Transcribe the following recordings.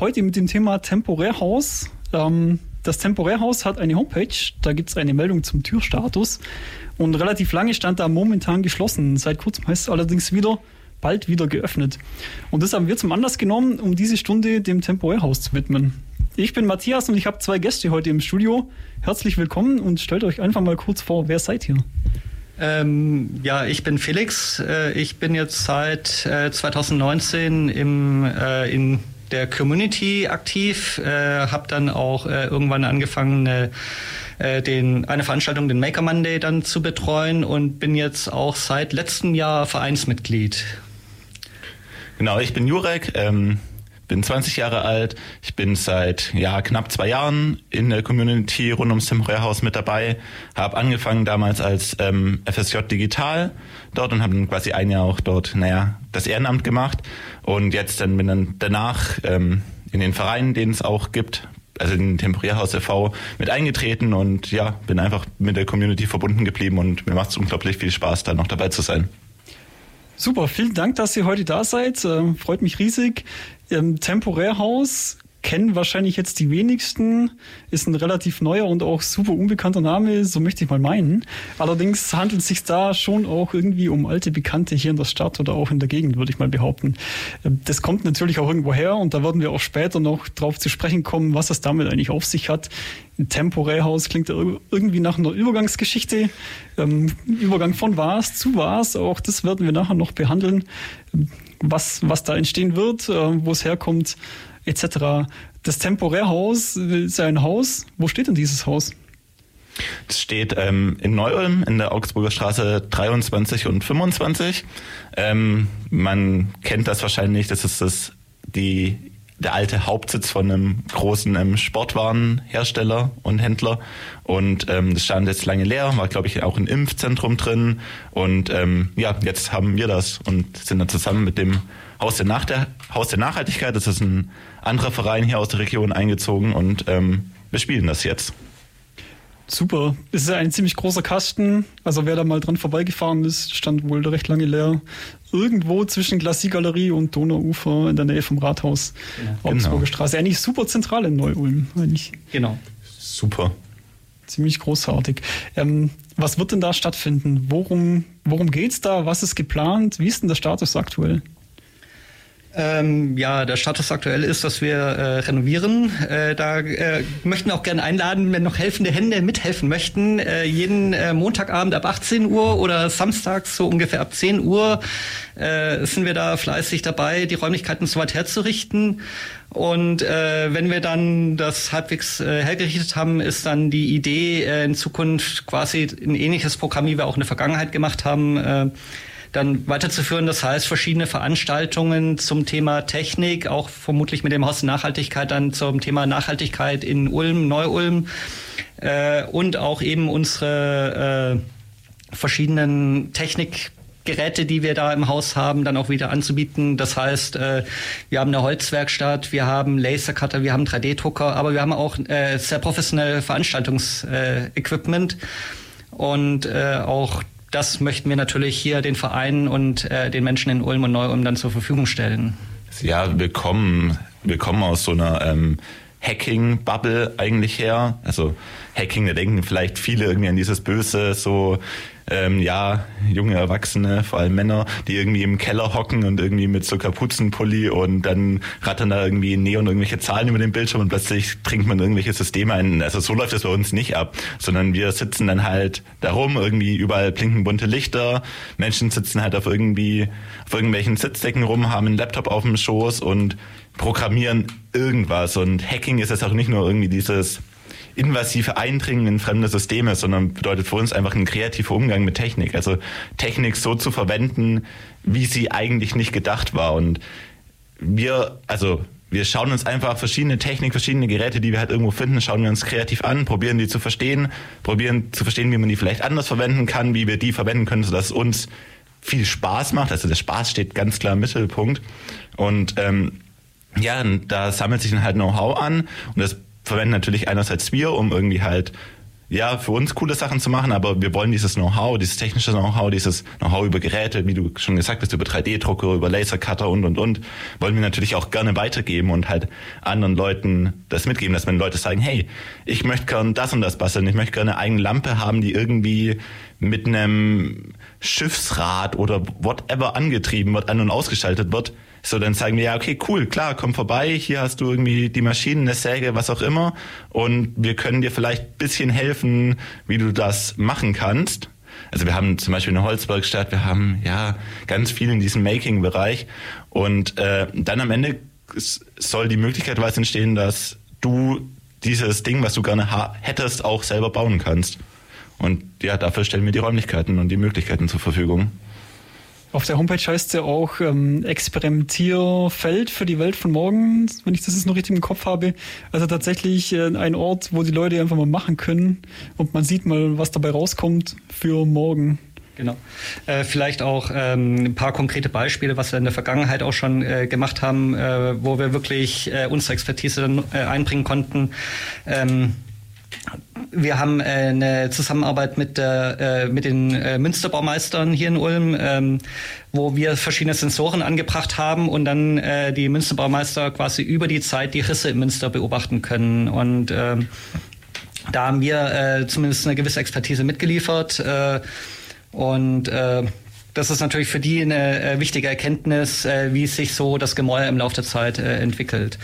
Heute mit dem Thema Temporärhaus. Ähm, das Temporärhaus hat eine Homepage, da gibt es eine Meldung zum Türstatus und relativ lange stand da momentan geschlossen. Seit kurzem heißt es allerdings wieder bald wieder geöffnet. Und das haben wir zum Anlass genommen, um diese Stunde dem Temporärhaus zu widmen. Ich bin Matthias und ich habe zwei Gäste heute im Studio. Herzlich willkommen und stellt euch einfach mal kurz vor, wer seid ihr? Ähm, ja, ich bin Felix. Äh, ich bin jetzt seit äh, 2019 im, äh, in der Community aktiv, äh, habe dann auch äh, irgendwann angefangen, äh, äh, den, eine Veranstaltung, den Maker Monday, dann zu betreuen und bin jetzt auch seit letztem Jahr Vereinsmitglied. Genau, ich bin Jurek, ähm, bin 20 Jahre alt. Ich bin seit ja, knapp zwei Jahren in der Community rund ums Temporärhaus mit dabei. Habe angefangen damals als ähm, FSJ Digital dort und habe dann quasi ein Jahr auch dort, naja, das Ehrenamt gemacht. Und jetzt dann bin dann danach ähm, in den Vereinen, den es auch gibt, also in den Temporärhaus e.V. mit eingetreten und ja, bin einfach mit der Community verbunden geblieben und mir macht es unglaublich viel Spaß, da noch dabei zu sein. Super, vielen Dank, dass ihr heute da seid. Ähm, freut mich riesig. Ähm, Temporärhaus kennen wahrscheinlich jetzt die wenigsten, ist ein relativ neuer und auch super unbekannter Name, so möchte ich mal meinen. Allerdings handelt es sich da schon auch irgendwie um alte Bekannte hier in der Stadt oder auch in der Gegend, würde ich mal behaupten. Ähm, das kommt natürlich auch irgendwo her und da werden wir auch später noch drauf zu sprechen kommen, was es damit eigentlich auf sich hat. Ein Temporärhaus klingt irgendwie nach einer Übergangsgeschichte. Ähm, Übergang von was zu was, auch das werden wir nachher noch behandeln. Was, was da entstehen wird, äh, wo es herkommt, etc. Das Temporärhaus ist ein Haus. Wo steht denn dieses Haus? Das steht ähm, in Neu-Ulm in der Augsburger Straße 23 und 25. Ähm, man kennt das wahrscheinlich, das ist das, die der alte Hauptsitz von einem großen ähm, Sportwarenhersteller und Händler. Und ähm, das stand jetzt lange leer, war, glaube ich, auch ein Impfzentrum drin. Und ähm, ja, jetzt haben wir das und sind dann zusammen mit dem Haus der, Nach der, Haus der Nachhaltigkeit, das ist ein anderer Verein hier aus der Region, eingezogen und ähm, wir spielen das jetzt. Super. Es ist ein ziemlich großer Kasten. Also wer da mal dran vorbeigefahren ist, stand wohl recht lange leer. Irgendwo zwischen Glacier-Galerie und Donauufer in der Nähe vom Rathaus. Genau. Augsburger genau. Straße. Eigentlich super zentral in Neu-Ulm. Genau. Super. Ziemlich großartig. Ähm, was wird denn da stattfinden? Worum, worum es da? Was ist geplant? Wie ist denn der Status aktuell? Ähm, ja, der Status aktuell ist, dass wir äh, renovieren. Äh, da äh, möchten wir auch gerne einladen, wenn noch helfende Hände mithelfen möchten. Äh, jeden äh, Montagabend ab 18 Uhr oder samstags so ungefähr ab 10 Uhr äh, sind wir da fleißig dabei, die Räumlichkeiten so weit herzurichten. Und äh, wenn wir dann das halbwegs äh, hergerichtet haben, ist dann die Idee, äh, in Zukunft quasi ein ähnliches Programm, wie wir auch in der Vergangenheit gemacht haben, äh, dann weiterzuführen. Das heißt, verschiedene Veranstaltungen zum Thema Technik, auch vermutlich mit dem Haus Nachhaltigkeit dann zum Thema Nachhaltigkeit in Ulm, Neu-Ulm äh, und auch eben unsere äh, verschiedenen Technik Geräte, die wir da im Haus haben, dann auch wieder anzubieten. Das heißt, äh, wir haben eine Holzwerkstatt, wir haben Lasercutter, wir haben 3D-Drucker, aber wir haben auch äh, sehr professionelle Veranstaltungsequipment äh, und auch das möchten wir natürlich hier den Vereinen und äh, den Menschen in Ulm und Neu-Ulm dann zur Verfügung stellen. Ja, wir kommen, wir kommen aus so einer ähm, Hacking-Bubble eigentlich her. Also Hacking, da denken vielleicht viele irgendwie an dieses Böse, so ähm, ja, junge Erwachsene, vor allem Männer, die irgendwie im Keller hocken und irgendwie mit so Kapuzenpulli und dann rattern da irgendwie Neon irgendwelche Zahlen über den Bildschirm und plötzlich trinkt man irgendwelche Systeme ein. Also so läuft es bei uns nicht ab, sondern wir sitzen dann halt darum, irgendwie überall blinken bunte Lichter, Menschen sitzen halt auf irgendwie, auf irgendwelchen Sitzdecken rum, haben einen Laptop auf dem Schoß und programmieren irgendwas und Hacking ist jetzt auch nicht nur irgendwie dieses invasive Eindringen in fremde Systeme, sondern bedeutet für uns einfach ein kreativer Umgang mit Technik. Also Technik so zu verwenden, wie sie eigentlich nicht gedacht war. Und wir, also wir schauen uns einfach verschiedene Technik, verschiedene Geräte, die wir halt irgendwo finden, schauen wir uns kreativ an, probieren die zu verstehen, probieren zu verstehen, wie man die vielleicht anders verwenden kann, wie wir die verwenden können, sodass es uns viel Spaß macht. Also der Spaß steht ganz klar im Mittelpunkt. Und ähm, ja, da sammelt sich dann halt Know-how an und das verwenden natürlich einerseits wir, um irgendwie halt ja, für uns coole Sachen zu machen, aber wir wollen dieses Know-how, dieses technische Know-how, dieses Know-how über Geräte, wie du schon gesagt hast, über 3D-Drucker, über Lasercutter und, und, und, wollen wir natürlich auch gerne weitergeben und halt anderen Leuten das mitgeben, dass wenn Leute sagen, hey, ich möchte gerne das und das basteln, ich möchte gerne eine eigene Lampe haben, die irgendwie mit einem Schiffsrad oder whatever angetrieben wird, an- und ausgeschaltet wird, so, dann sagen wir, ja, okay, cool, klar, komm vorbei, hier hast du irgendwie die Maschinen, eine Säge, was auch immer und wir können dir vielleicht ein bisschen helfen, wie du das machen kannst. Also wir haben zum Beispiel eine Holzwerkstatt, wir haben ja ganz viel in diesem Making-Bereich und äh, dann am Ende soll die Möglichkeit weiter entstehen, dass du dieses Ding, was du gerne hättest, auch selber bauen kannst. Und ja, dafür stellen wir die Räumlichkeiten und die Möglichkeiten zur Verfügung. Auf der Homepage heißt es ja auch ähm, Experimentierfeld für die Welt von morgen, wenn ich das jetzt noch richtig im Kopf habe. Also tatsächlich äh, ein Ort, wo die Leute einfach mal machen können und man sieht mal, was dabei rauskommt für morgen. Genau. Äh, vielleicht auch ähm, ein paar konkrete Beispiele, was wir in der Vergangenheit auch schon äh, gemacht haben, äh, wo wir wirklich äh, unsere Expertise dann äh, einbringen konnten. Ähm, wir haben äh, eine Zusammenarbeit mit, der, äh, mit den äh, Münsterbaumeistern hier in Ulm, ähm, wo wir verschiedene Sensoren angebracht haben und dann äh, die Münsterbaumeister quasi über die Zeit die Risse im Münster beobachten können. Und ähm, da haben wir äh, zumindest eine gewisse Expertise mitgeliefert. Äh, und äh, das ist natürlich für die eine äh, wichtige Erkenntnis, äh, wie sich so das Gemäuer im Laufe der Zeit äh, entwickelt.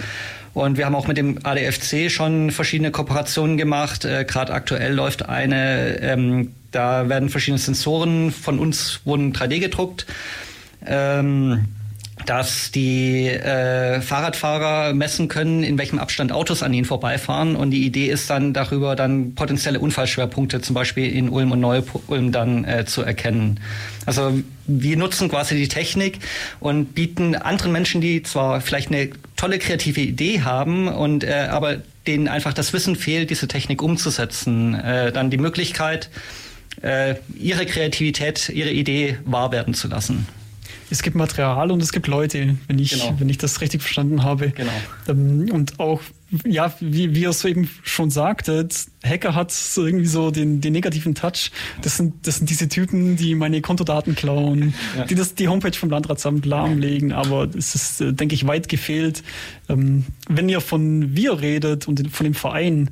Und wir haben auch mit dem ADFC schon verschiedene Kooperationen gemacht. Äh, Gerade aktuell läuft eine, ähm, da werden verschiedene Sensoren von uns wurden 3D gedruckt. Ähm, dass die äh, Fahrradfahrer messen können, in welchem Abstand Autos an ihnen vorbeifahren. Und die Idee ist dann darüber dann potenzielle Unfallschwerpunkte zum Beispiel in Ulm und Neu-Ulm dann äh, zu erkennen. Also wir nutzen quasi die Technik und bieten anderen Menschen, die zwar vielleicht eine tolle kreative Idee haben und äh, aber denen einfach das Wissen fehlt, diese Technik umzusetzen, äh, dann die Möglichkeit, äh, ihre Kreativität, ihre Idee wahr werden zu lassen es gibt Material und es gibt Leute, wenn ich, genau. wenn ich das richtig verstanden habe. Genau. Ähm, und auch, ja, wie, wie ihr es eben schon sagtet, Hacker hat irgendwie so den, den negativen Touch. Das sind, das sind diese Typen, die meine Kontodaten klauen, ja. die das, die Homepage vom Landratsamt lahmlegen, aber es ist, äh, denke ich, weit gefehlt. Ähm, wenn ihr von wir redet und von dem Verein,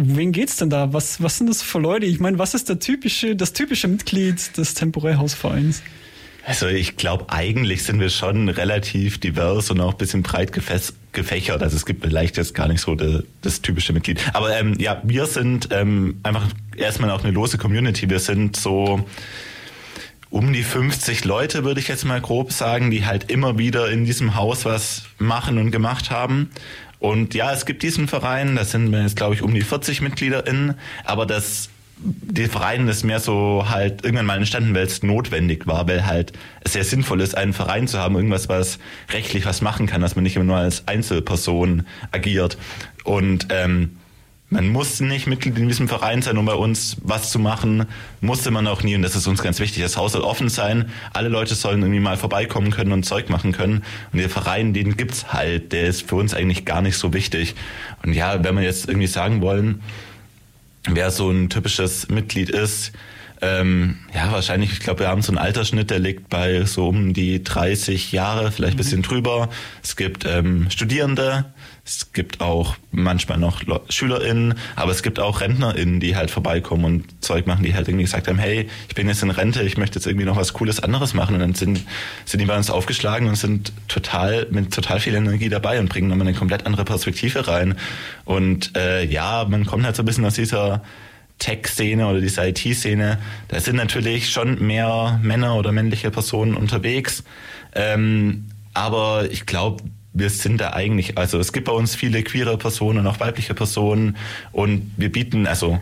Wen geht's denn da? Was, was sind das für Leute? Ich meine, was ist der typische, das typische Mitglied des Temporärhausvereins? Also ich glaube, eigentlich sind wir schon relativ divers und auch ein bisschen breit gefächert. Also es gibt vielleicht jetzt gar nicht so de, das typische Mitglied. Aber ähm, ja, wir sind ähm, einfach erstmal auch eine lose Community. Wir sind so um die 50 Leute, würde ich jetzt mal grob sagen, die halt immer wieder in diesem Haus was machen und gemacht haben. Und ja, es gibt diesen Verein, da sind wir jetzt, glaube ich, um die 40 MitgliederInnen, aber das die Verein ist mehr so halt irgendwann mal entstanden, weil es notwendig war, weil halt es sehr sinnvoll ist, einen Verein zu haben, irgendwas, was rechtlich was machen kann, dass man nicht immer nur als Einzelperson agiert. Und ähm, man muss nicht Mitglied in diesem Verein sein, um bei uns was zu machen. Musste man auch nie und das ist uns ganz wichtig. Das Haus soll offen sein. Alle Leute sollen irgendwie mal vorbeikommen können und Zeug machen können. Und der Verein, den gibt's halt. Der ist für uns eigentlich gar nicht so wichtig. Und ja, wenn wir jetzt irgendwie sagen wollen, wer so ein typisches Mitglied ist. Ähm, ja, wahrscheinlich, ich glaube, wir haben so einen Altersschnitt, der liegt bei so um die 30 Jahre, vielleicht ein bisschen drüber. Es gibt ähm, Studierende, es gibt auch manchmal noch SchülerInnen, aber es gibt auch RentnerInnen, die halt vorbeikommen und Zeug machen, die halt irgendwie gesagt haben, hey, ich bin jetzt in Rente, ich möchte jetzt irgendwie noch was Cooles anderes machen. Und dann sind, sind die bei uns aufgeschlagen und sind total, mit total viel Energie dabei und bringen nochmal eine komplett andere Perspektive rein. Und äh, ja, man kommt halt so ein bisschen aus dieser Tech-Szene oder dieser IT-Szene, da sind natürlich schon mehr Männer oder männliche Personen unterwegs. Ähm, aber ich glaube, wir sind da eigentlich, also es gibt bei uns viele queere Personen auch weibliche Personen und wir bieten, also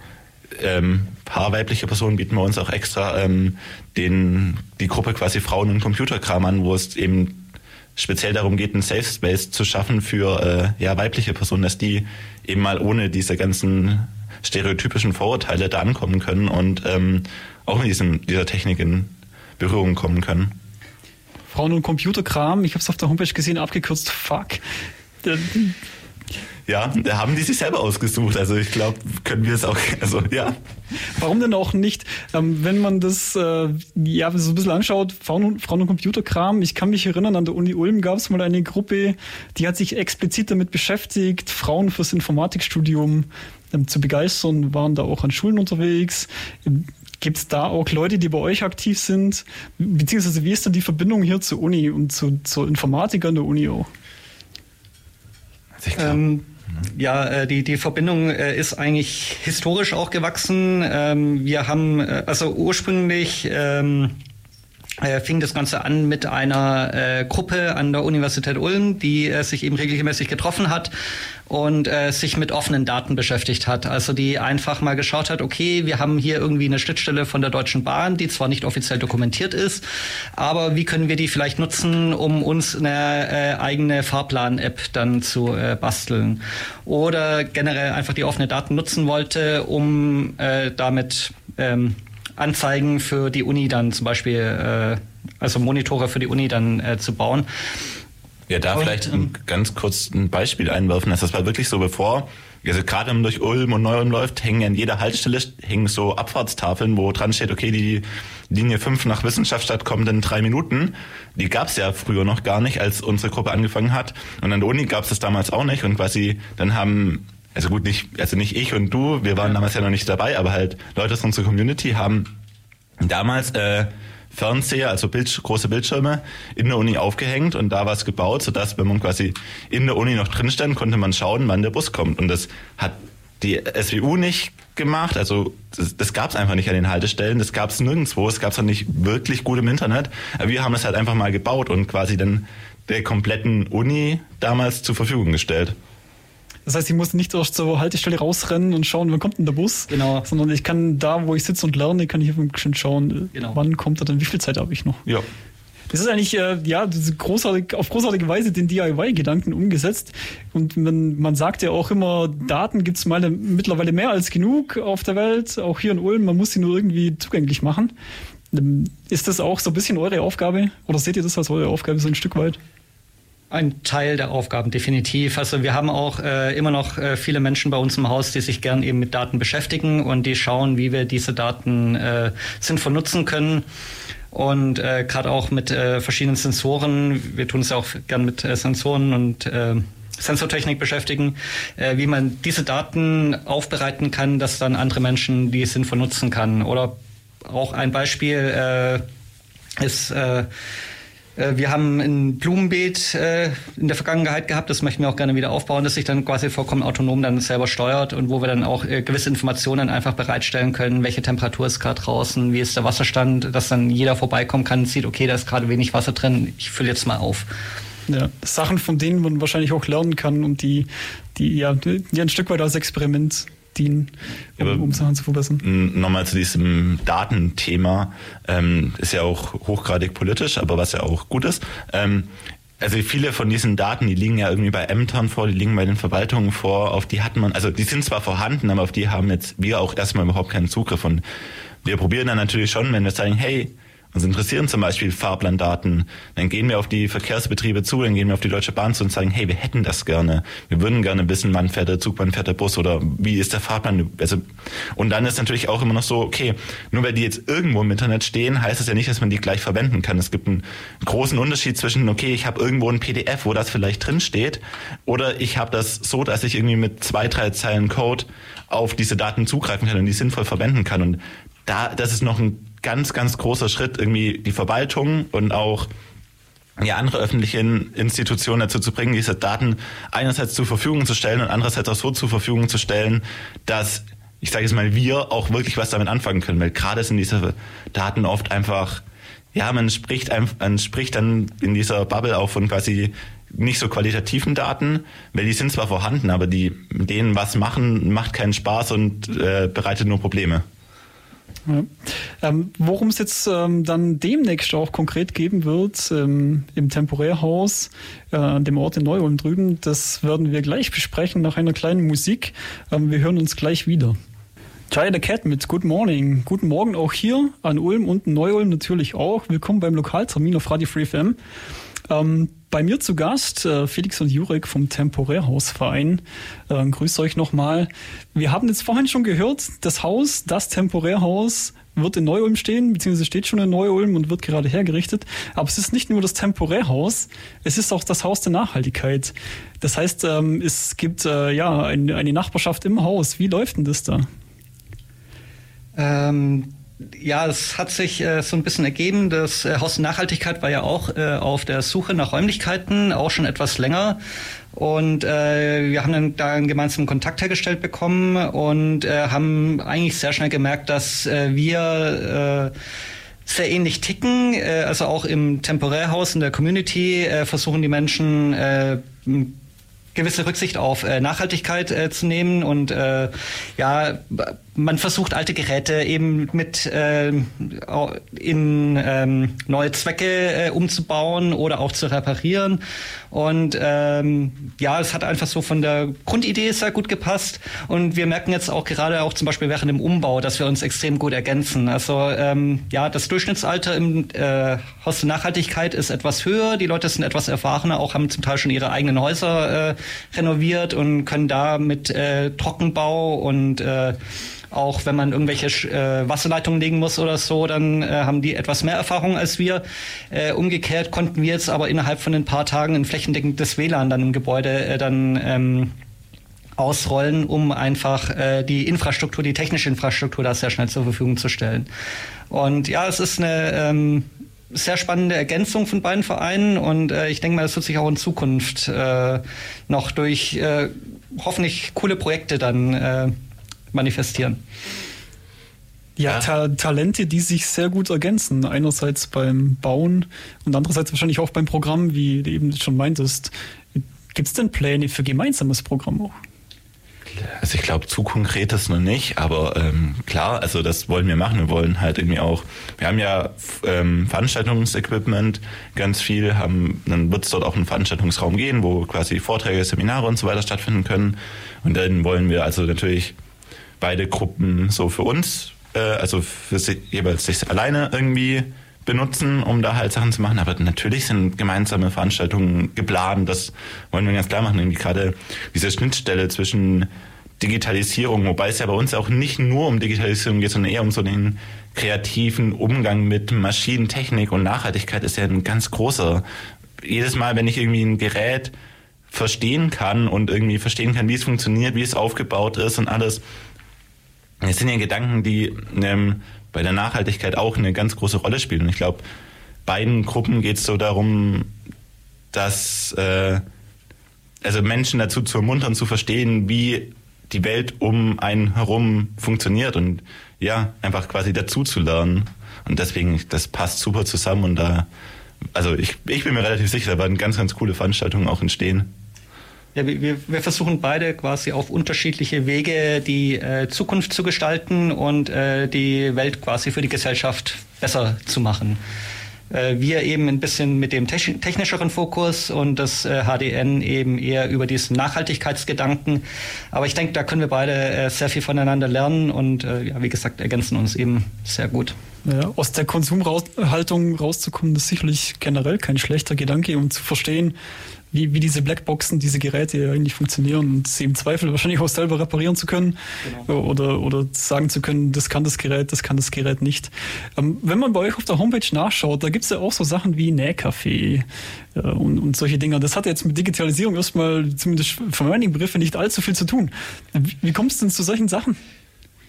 ähm, paar weibliche Personen bieten wir uns auch extra ähm, den, die Gruppe quasi Frauen und Computerkram an, wo es eben speziell darum geht, einen Safe Space zu schaffen für äh, ja, weibliche Personen, dass die eben mal ohne diese ganzen stereotypischen Vorurteile da ankommen können und ähm, auch mit diesem, dieser Technik in Berührung kommen können. Frauen- und Computerkram, ich habe es auf der Homepage gesehen, abgekürzt, fuck. Ja, da haben die sich selber ausgesucht. Also ich glaube, können wir es auch, also ja. Warum denn auch nicht? Ähm, wenn man das äh, ja so ein bisschen anschaut, Frauen und, Frauen und Computerkram, ich kann mich erinnern, an der Uni Ulm gab es mal eine Gruppe, die hat sich explizit damit beschäftigt, Frauen fürs Informatikstudium ähm, zu begeistern, waren da auch an Schulen unterwegs. Gibt es da auch Leute, die bei euch aktiv sind? Beziehungsweise wie ist denn die Verbindung hier zur Uni und zu, zur Informatik an der Uni auch? Ähm, ja, äh, die, die Verbindung äh, ist eigentlich historisch auch gewachsen. Ähm, wir haben, äh, also ursprünglich ähm, äh, fing das Ganze an mit einer äh, Gruppe an der Universität Ulm, die äh, sich eben regelmäßig getroffen hat und äh, sich mit offenen Daten beschäftigt hat. Also die einfach mal geschaut hat, okay, wir haben hier irgendwie eine Schnittstelle von der Deutschen Bahn, die zwar nicht offiziell dokumentiert ist, aber wie können wir die vielleicht nutzen, um uns eine äh, eigene Fahrplan-App dann zu äh, basteln? Oder generell einfach die offene Daten nutzen wollte, um äh, damit ähm, Anzeigen für die Uni dann zum Beispiel, äh, also Monitore für die Uni dann äh, zu bauen. Ja, da und, vielleicht ähm, ganz kurz ein Beispiel einwerfen. Das war wirklich so, bevor, also gerade wenn man durch Ulm und Neu-Ulm läuft, hängen an jeder Haltestelle hängen so Abfahrtstafeln, wo dran steht, okay, die Linie 5 nach Wissenschaftsstadt kommt in drei Minuten. Die gab es ja früher noch gar nicht, als unsere Gruppe angefangen hat. Und an der Uni gab es das damals auch nicht. Und quasi dann haben, also gut, nicht, also nicht ich und du, wir waren damals ja noch nicht dabei, aber halt Leute aus unserer Community haben damals äh, Fernseher, also Bild, große Bildschirme, in der Uni aufgehängt und da war es gebaut, sodass, wenn man quasi in der Uni noch drin stand, konnte man schauen, wann der Bus kommt. Und das hat die SWU nicht gemacht, also das, das gab es einfach nicht an den Haltestellen, das gab es nirgendwo, es gab es auch nicht wirklich gut im Internet. Aber wir haben es halt einfach mal gebaut und quasi dann der kompletten Uni damals zur Verfügung gestellt. Das heißt, ich muss nicht erst zur Haltestelle rausrennen und schauen, wann kommt denn der Bus, genau. sondern ich kann da, wo ich sitze und lerne, kann ich schon schauen, genau. wann kommt er denn, wie viel Zeit habe ich noch. Ja. Das ist eigentlich äh, ja großartig, auf großartige Weise den DIY-Gedanken umgesetzt. Und man, man sagt ja auch immer, Daten gibt es mittlerweile mehr als genug auf der Welt, auch hier in Ulm. Man muss sie nur irgendwie zugänglich machen. Ähm, ist das auch so ein bisschen eure Aufgabe? Oder seht ihr das als eure Aufgabe so ein Stück weit? Ein Teil der Aufgaben, definitiv. Also wir haben auch äh, immer noch äh, viele Menschen bei uns im Haus, die sich gern eben mit Daten beschäftigen und die schauen, wie wir diese Daten äh, sinnvoll nutzen können. Und äh, gerade auch mit äh, verschiedenen Sensoren, wir tun es ja auch gern mit äh, Sensoren und äh, Sensortechnik beschäftigen, äh, wie man diese Daten aufbereiten kann, dass dann andere Menschen die sinnvoll nutzen kann. Oder auch ein Beispiel äh, ist äh, wir haben ein Blumenbeet äh, in der Vergangenheit gehabt, das möchten wir auch gerne wieder aufbauen, das sich dann quasi vollkommen autonom dann selber steuert und wo wir dann auch äh, gewisse Informationen einfach bereitstellen können, welche Temperatur ist gerade draußen, wie ist der Wasserstand, dass dann jeder vorbeikommen kann und sieht, okay, da ist gerade wenig Wasser drin, ich fülle jetzt mal auf. Ja, Sachen, von denen man wahrscheinlich auch lernen kann und die, die ja, die ein Stück weit als Experiment dienen, um, um Sachen zu verbessern. Nochmal zu diesem Datenthema, ähm, ist ja auch hochgradig politisch, aber was ja auch gut ist. Ähm, also viele von diesen Daten, die liegen ja irgendwie bei Ämtern vor, die liegen bei den Verwaltungen vor, auf die hat man, also die sind zwar vorhanden, aber auf die haben jetzt wir auch erstmal überhaupt keinen Zugriff. Und wir probieren dann natürlich schon, wenn wir sagen, hey, uns interessieren zum Beispiel Fahrplandaten. Dann gehen wir auf die Verkehrsbetriebe zu, dann gehen wir auf die Deutsche Bahn zu und sagen, hey, wir hätten das gerne. Wir würden gerne wissen, wann fährt der Zug, wann fährt der Bus oder wie ist der Fahrplan. Also, und dann ist natürlich auch immer noch so, okay, nur weil die jetzt irgendwo im Internet stehen, heißt das ja nicht, dass man die gleich verwenden kann. Es gibt einen großen Unterschied zwischen, okay, ich habe irgendwo ein PDF, wo das vielleicht drin oder ich habe das so, dass ich irgendwie mit zwei, drei Zeilen Code auf diese Daten zugreifen kann und die sinnvoll verwenden kann. Und da, das ist noch ein ganz, ganz großer Schritt, irgendwie die Verwaltung und auch ja, andere öffentliche Institutionen dazu zu bringen, diese Daten einerseits zur Verfügung zu stellen und andererseits auch so zur Verfügung zu stellen, dass ich sage jetzt mal, wir auch wirklich was damit anfangen können, weil gerade sind diese Daten oft einfach, ja, man spricht, man spricht dann in dieser Bubble auch von quasi nicht so qualitativen Daten, weil die sind zwar vorhanden, aber die denen was machen macht keinen Spaß und äh, bereitet nur Probleme. Ja. Ähm, Worum es jetzt ähm, dann demnächst auch konkret geben wird ähm, im Temporärhaus, äh, an dem Ort in Neu-Ulm drüben, das werden wir gleich besprechen nach einer kleinen Musik. Ähm, wir hören uns gleich wieder. Jaya the Cat mit Good Morning. Guten Morgen auch hier an Ulm und Neu-Ulm natürlich auch. Willkommen beim Lokaltermin auf Radio Free FM. Ähm, bei mir zu Gast äh, Felix und Jurek vom Temporärhausverein. Äh, grüßt euch nochmal. Wir haben jetzt vorhin schon gehört, das Haus, das Temporärhaus wird in Neu-Ulm stehen, beziehungsweise steht schon in Neu-Ulm und wird gerade hergerichtet. Aber es ist nicht nur das Temporärhaus, es ist auch das Haus der Nachhaltigkeit. Das heißt, ähm, es gibt äh, ja eine, Nachbarschaft im Haus. Wie läuft denn das da? Ähm, ja, es hat sich äh, so ein bisschen ergeben. Das äh, Haus Nachhaltigkeit war ja auch äh, auf der Suche nach Räumlichkeiten, auch schon etwas länger. Und äh, wir haben dann da einen gemeinsamen Kontakt hergestellt bekommen und äh, haben eigentlich sehr schnell gemerkt, dass äh, wir äh, sehr ähnlich ticken. Äh, also auch im Temporärhaus in der Community äh, versuchen die Menschen äh, gewisse Rücksicht auf äh, Nachhaltigkeit äh, zu nehmen und äh, ja man versucht alte Geräte eben mit äh, in ähm, neue Zwecke äh, umzubauen oder auch zu reparieren. Und ähm, ja, es hat einfach so von der Grundidee sehr gut gepasst. Und wir merken jetzt auch gerade auch zum Beispiel während dem Umbau, dass wir uns extrem gut ergänzen. Also ähm, ja, das Durchschnittsalter im äh, Haus der Nachhaltigkeit ist etwas höher. Die Leute sind etwas erfahrener, auch haben zum Teil schon ihre eigenen Häuser äh, renoviert und können da mit äh, Trockenbau und äh, auch wenn man irgendwelche äh, Wasserleitungen legen muss oder so, dann äh, haben die etwas mehr Erfahrung als wir. Äh, umgekehrt konnten wir jetzt aber innerhalb von ein paar Tagen ein flächendeckendes WLAN dann im Gebäude äh, dann ähm, ausrollen, um einfach äh, die Infrastruktur, die technische Infrastruktur da sehr schnell zur Verfügung zu stellen. Und ja, es ist eine ähm, sehr spannende Ergänzung von beiden Vereinen und äh, ich denke mal, das wird sich auch in Zukunft äh, noch durch äh, hoffentlich coole Projekte dann äh, manifestieren. Ja, ja. Ta Talente, die sich sehr gut ergänzen. Einerseits beim Bauen und andererseits wahrscheinlich auch beim Programm, wie du eben schon meintest. Gibt es denn Pläne für gemeinsames Programm auch? Also ich glaube, zu konkret ist noch nicht, aber ähm, klar, also das wollen wir machen. Wir wollen halt irgendwie auch, wir haben ja ähm, Veranstaltungsequipment ganz viel, haben, dann wird es dort auch einen Veranstaltungsraum gehen, wo quasi Vorträge, Seminare und so weiter stattfinden können. Und dann wollen wir also natürlich beide Gruppen so für uns, äh, also für sich, jeweils sich alleine irgendwie benutzen, um da halt Sachen zu machen. Aber natürlich sind gemeinsame Veranstaltungen geplant. Das wollen wir ganz klar machen. Irgendwie gerade diese Schnittstelle zwischen Digitalisierung, wobei es ja bei uns auch nicht nur um Digitalisierung geht, sondern eher um so den kreativen Umgang mit Maschinentechnik und Nachhaltigkeit ist ja ein ganz großer. Jedes Mal, wenn ich irgendwie ein Gerät verstehen kann und irgendwie verstehen kann, wie es funktioniert, wie es aufgebaut ist und alles, es sind ja Gedanken, die ähm, bei der Nachhaltigkeit auch eine ganz große Rolle spielen. Und ich glaube, beiden Gruppen geht es so darum, dass äh, also Menschen dazu zu ermuntern, zu verstehen, wie die Welt um einen herum funktioniert und ja, einfach quasi dazu zu lernen. Und deswegen, das passt super zusammen und da, also ich, ich bin mir relativ sicher, da werden ganz, ganz coole Veranstaltungen auch entstehen. Ja, wir, wir versuchen beide quasi auf unterschiedliche Wege die äh, Zukunft zu gestalten und äh, die Welt quasi für die Gesellschaft besser zu machen. Äh, wir eben ein bisschen mit dem technischeren Fokus und das äh, HDN eben eher über diesen Nachhaltigkeitsgedanken. Aber ich denke, da können wir beide äh, sehr viel voneinander lernen und äh, ja, wie gesagt, ergänzen uns eben sehr gut. Ja, aus der Konsumhaltung rauszukommen, ist sicherlich generell kein schlechter Gedanke, um zu verstehen, wie, wie diese Blackboxen, diese Geräte eigentlich funktionieren und sie im Zweifel wahrscheinlich auch selber reparieren zu können genau. oder, oder sagen zu können, das kann das Gerät, das kann das Gerät nicht. Ähm, wenn man bei euch auf der Homepage nachschaut, da gibt es ja auch so Sachen wie Nähkaffee äh, und, und solche Dinge. Das hat jetzt mit Digitalisierung erstmal zumindest von meinen Begriffen nicht allzu viel zu tun. Wie, wie kommst du denn zu solchen Sachen?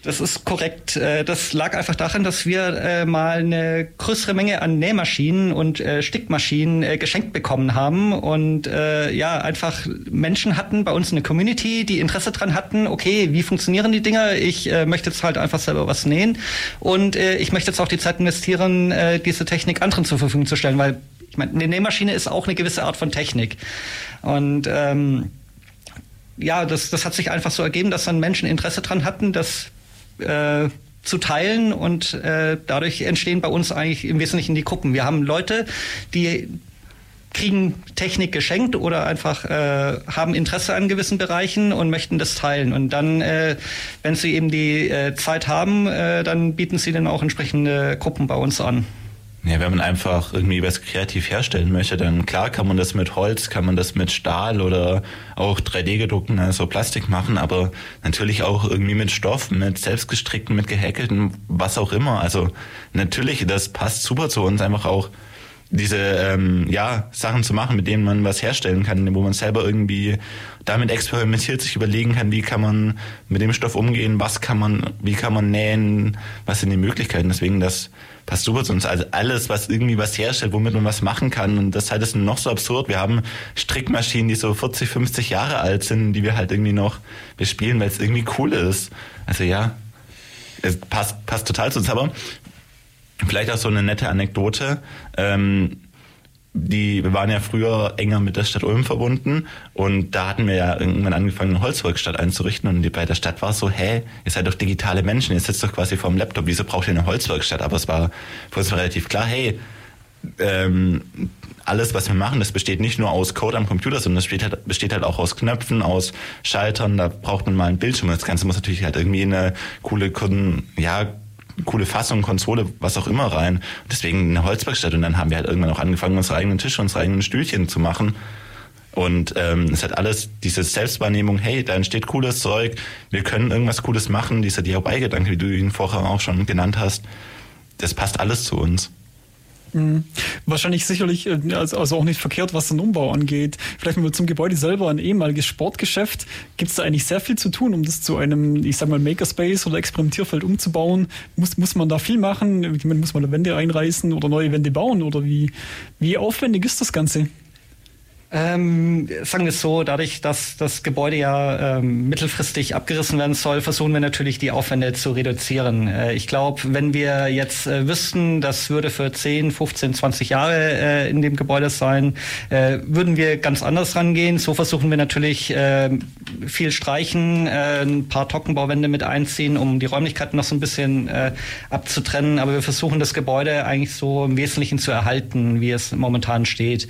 Das ist korrekt. Äh, das lag einfach daran, dass wir äh, mal eine größere Menge an Nähmaschinen und äh, Stickmaschinen geschenkt bekommen haben und ja, einfach Menschen hatten bei uns eine Community, die Interesse dran hatten, okay, wie funktionieren die Dinger? Ich möchte jetzt halt einfach selber was nähen und ich möchte jetzt auch die Zeit investieren, diese Technik anderen zur Verfügung zu stellen, weil ich meine, eine Nähmaschine ist auch eine gewisse Art von Technik. Und ähm, ja, das, das hat sich einfach so ergeben, dass dann Menschen Interesse dran hatten, dass äh, zu teilen und äh, dadurch entstehen bei uns eigentlich im Wesentlichen die Gruppen. Wir haben Leute, die kriegen Technik geschenkt oder einfach äh, haben Interesse an gewissen Bereichen und möchten das teilen. Und dann, äh, wenn sie eben die äh, Zeit haben, äh, dann bieten sie dann auch entsprechende Gruppen bei uns an. Ja, wenn man einfach irgendwie was kreativ herstellen möchte, dann klar kann man das mit Holz, kann man das mit Stahl oder auch 3D-gedruckten, also Plastik machen, aber natürlich auch irgendwie mit Stoff, mit selbstgestrickten, mit gehäkelten, was auch immer. Also natürlich, das passt super zu uns, einfach auch diese ähm, ja, Sachen zu machen, mit denen man was herstellen kann, wo man selber irgendwie damit experimentiert, sich überlegen kann, wie kann man mit dem Stoff umgehen, was kann man, wie kann man nähen, was sind die Möglichkeiten. Deswegen das passt super zu uns. Also alles, was irgendwie was herstellt, womit man was machen kann. Und das halt ist noch so absurd. Wir haben Strickmaschinen, die so 40, 50 Jahre alt sind, die wir halt irgendwie noch bespielen, weil es irgendwie cool ist. Also ja, es passt, passt total zu uns. Aber Vielleicht auch so eine nette Anekdote. Ähm, die, wir waren ja früher enger mit der Stadt Ulm verbunden und da hatten wir ja irgendwann angefangen, eine Holzwerkstatt einzurichten und bei der Stadt war es so, hä, ihr seid doch digitale Menschen, ihr sitzt doch quasi vorm Laptop, wieso braucht ihr eine Holzwerkstatt? Aber es war für uns relativ klar, hey, ähm, alles, was wir machen, das besteht nicht nur aus Code am Computer, sondern das besteht halt, besteht halt auch aus Knöpfen, aus Schaltern, da braucht man mal einen Bildschirm. Das Ganze muss natürlich halt irgendwie eine coole, ja, coole Fassung, Konsole, was auch immer rein. Deswegen eine Holzwerkstatt. Und dann haben wir halt irgendwann auch angefangen, unsere eigenen Tische, unsere eigenen Stühlchen zu machen. Und ähm, es hat alles diese Selbstwahrnehmung, hey, da entsteht cooles Zeug, wir können irgendwas Cooles machen, dieser DIY-Gedanke, wie du ihn vorher auch schon genannt hast, das passt alles zu uns. Mhm. Wahrscheinlich sicherlich, also, also auch nicht verkehrt, was den Umbau angeht. Vielleicht mal zum Gebäude selber, ein ehemaliges Sportgeschäft. Gibt es da eigentlich sehr viel zu tun, um das zu einem, ich sag mal, Makerspace oder Experimentierfeld umzubauen? Muss, muss man da viel machen? Muss man da Wände einreißen oder neue Wände bauen? Oder wie, wie aufwendig ist das Ganze? Ähm, sagen wir es so, dadurch, dass das Gebäude ja ähm, mittelfristig abgerissen werden soll, versuchen wir natürlich die Aufwände zu reduzieren. Äh, ich glaube, wenn wir jetzt äh, wüssten, das würde für 10, 15, 20 Jahre äh, in dem Gebäude sein, äh, würden wir ganz anders rangehen. So versuchen wir natürlich ähm, viel streichen, äh, ein paar Trockenbauwände mit einziehen, um die Räumlichkeiten noch so ein bisschen äh, abzutrennen. Aber wir versuchen das Gebäude eigentlich so im Wesentlichen zu erhalten, wie es momentan steht.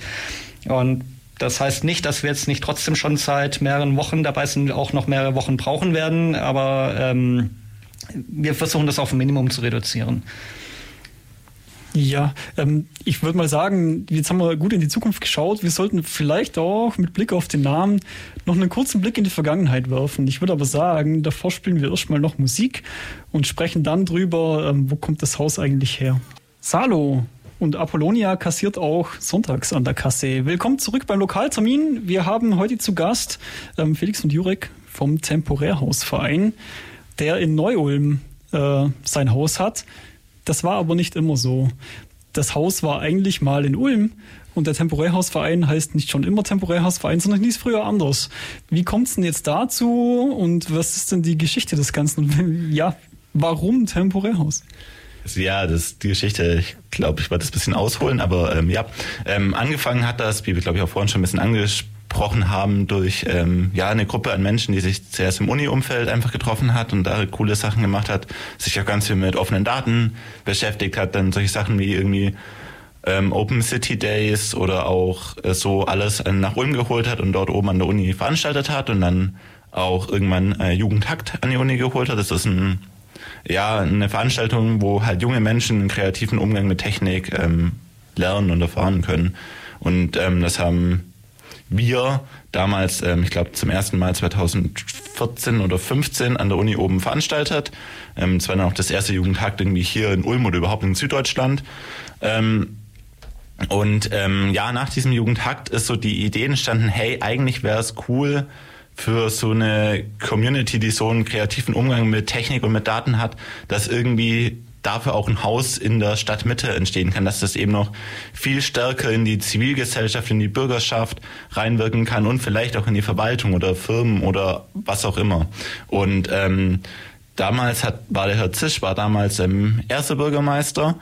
Und das heißt nicht, dass wir jetzt nicht trotzdem schon seit mehreren Wochen dabei sind, auch noch mehrere Wochen brauchen werden, aber ähm, wir versuchen das auf ein Minimum zu reduzieren. Ja, ähm, ich würde mal sagen, jetzt haben wir gut in die Zukunft geschaut. Wir sollten vielleicht auch mit Blick auf den Namen noch einen kurzen Blick in die Vergangenheit werfen. Ich würde aber sagen, davor spielen wir erstmal noch Musik und sprechen dann drüber, ähm, wo kommt das Haus eigentlich her. Salo, und Apollonia kassiert auch sonntags an der Kasse. Willkommen zurück beim Lokaltermin. Wir haben heute zu Gast ähm, Felix und Jurek vom Temporärhausverein, der in Neu-Ulm äh, sein Haus hat. Das war aber nicht immer so. Das Haus war eigentlich mal in Ulm und der Temporärhausverein heißt nicht schon immer Temporärhausverein, sondern hieß früher anders. Wie kommt es denn jetzt dazu und was ist denn die Geschichte des Ganzen? Ja, warum Temporärhaus? Ja, das die Geschichte, ich glaube, ich werde das ein bisschen ausholen, aber ähm, ja, ähm, angefangen hat das, wie wir glaube ich auch vorhin schon ein bisschen angesprochen haben, durch ähm, ja eine Gruppe an Menschen, die sich zuerst im Uni-Umfeld einfach getroffen hat und da coole Sachen gemacht hat, sich auch ganz viel mit offenen Daten beschäftigt hat, dann solche Sachen wie irgendwie ähm, Open City Days oder auch äh, so alles nach Ulm geholt hat und dort oben an der Uni veranstaltet hat und dann auch irgendwann äh, Jugendhakt an die Uni geholt hat. Das ist ein ja, eine Veranstaltung, wo halt junge Menschen einen kreativen Umgang mit Technik ähm, lernen und erfahren können. Und ähm, das haben wir damals, ähm, ich glaube zum ersten Mal 2014 oder 15 an der Uni oben veranstaltet. Ähm, das war dann auch das erste Jugendtag irgendwie hier in Ulm oder überhaupt in Süddeutschland. Ähm, und ähm, ja, nach diesem Jugendhakt ist so die Idee entstanden, hey, eigentlich wäre es cool, für so eine Community, die so einen kreativen Umgang mit Technik und mit Daten hat, dass irgendwie dafür auch ein Haus in der Stadtmitte entstehen kann, dass das eben noch viel stärker in die Zivilgesellschaft, in die Bürgerschaft reinwirken kann und vielleicht auch in die Verwaltung oder Firmen oder was auch immer. Und ähm, damals hat, war der Herr Zisch, war damals ähm, erster Bürgermeister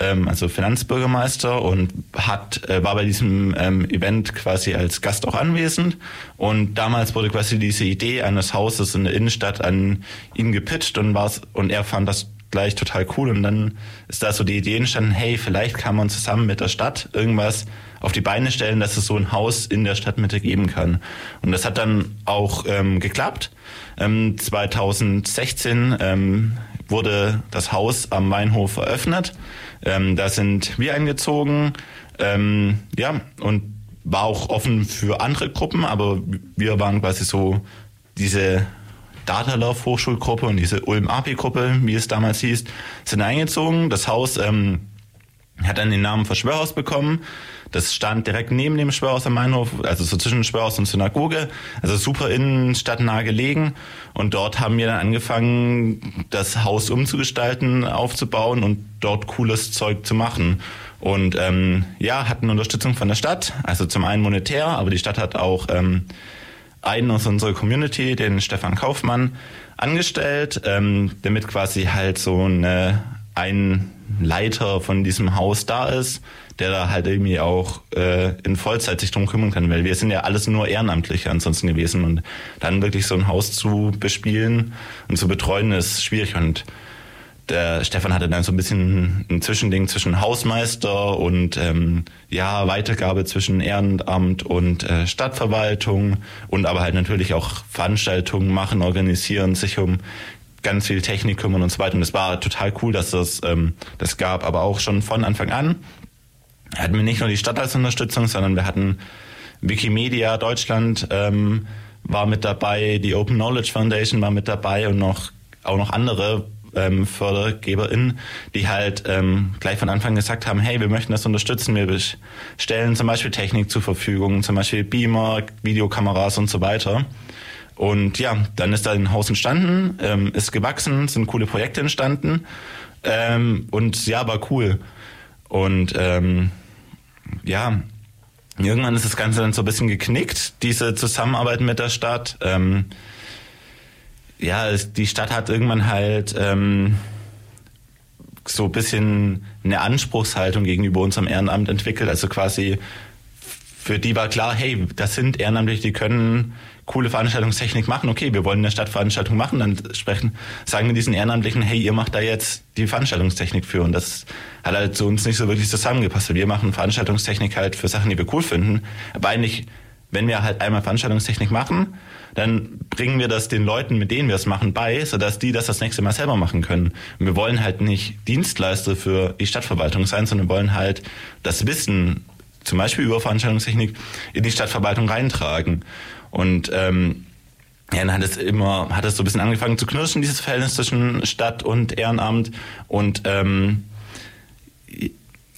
ähm, also Finanzbürgermeister und hat äh, war bei diesem ähm, Event quasi als Gast auch anwesend und damals wurde quasi diese Idee eines Hauses in der Innenstadt an ihn gepitcht und war's und er fand das gleich total cool. Und dann ist da so die Idee entstanden, hey, vielleicht kann man zusammen mit der Stadt irgendwas auf die Beine stellen, dass es so ein Haus in der Stadtmitte geben kann. Und das hat dann auch ähm, geklappt. Ähm, 2016 ähm, wurde das Haus am Weinhof eröffnet. Ähm, da sind wir eingezogen. Ähm, ja, und war auch offen für andere Gruppen, aber wir waren quasi so diese Datalove Hochschulgruppe und diese Ulm API Gruppe, wie es damals hieß, sind eingezogen. Das Haus ähm, hat dann den Namen Verschwörhaus bekommen. Das stand direkt neben dem Schwörhaus am Mainhof, also so zwischen Schwörhaus und Synagoge, also super innenstadtnah gelegen. Und dort haben wir dann angefangen, das Haus umzugestalten, aufzubauen und dort cooles Zeug zu machen. Und ähm, ja, hatten Unterstützung von der Stadt, also zum einen monetär, aber die Stadt hat auch ähm, einen aus unserer Community, den Stefan Kaufmann, angestellt, ähm, damit quasi halt so eine, ein Leiter von diesem Haus da ist, der da halt irgendwie auch äh, in Vollzeit sich drum kümmern kann, weil wir sind ja alles nur Ehrenamtliche ansonsten gewesen und dann wirklich so ein Haus zu bespielen und zu betreuen ist schwierig und der Stefan hatte dann so ein bisschen ein Zwischending zwischen Hausmeister und ähm, ja Weitergabe zwischen Ehrenamt und äh, Stadtverwaltung und aber halt natürlich auch Veranstaltungen machen, organisieren, sich um ganz viel Technik kümmern und so weiter. Und es war total cool, dass das ähm, das gab, aber auch schon von Anfang an hatten wir nicht nur die Stadt als Unterstützung, sondern wir hatten Wikimedia Deutschland ähm, war mit dabei, die Open Knowledge Foundation war mit dabei und noch auch noch andere ähm, FördergeberInnen, die halt ähm, gleich von Anfang gesagt haben, hey, wir möchten das unterstützen, wir stellen zum Beispiel Technik zur Verfügung, zum Beispiel Beamer, Videokameras und so weiter. Und ja, dann ist da ein Haus entstanden, ähm, ist gewachsen, sind coole Projekte entstanden ähm, und ja, war cool. Und ähm, ja, irgendwann ist das Ganze dann so ein bisschen geknickt, diese Zusammenarbeit mit der Stadt. Ähm, ja, die Stadt hat irgendwann halt ähm, so ein bisschen eine Anspruchshaltung gegenüber unserem Ehrenamt entwickelt. Also quasi für die war klar, hey, das sind Ehrenamtliche, die können coole Veranstaltungstechnik machen. Okay, wir wollen eine Stadtveranstaltung machen, dann sprechen, sagen wir diesen Ehrenamtlichen, hey, ihr macht da jetzt die Veranstaltungstechnik für. Und das hat halt zu uns nicht so wirklich zusammengepasst. Wir machen Veranstaltungstechnik halt für Sachen, die wir cool finden. Aber eigentlich, wenn wir halt einmal Veranstaltungstechnik machen, dann bringen wir das den Leuten, mit denen wir es machen, bei, sodass die das das nächste Mal selber machen können. Und wir wollen halt nicht Dienstleister für die Stadtverwaltung sein, sondern wollen halt das Wissen, zum Beispiel über Veranstaltungstechnik, in die Stadtverwaltung reintragen. Und ähm, ja, dann hat es immer, hat es so ein bisschen angefangen zu knirschen, dieses Verhältnis zwischen Stadt und Ehrenamt. Und ähm,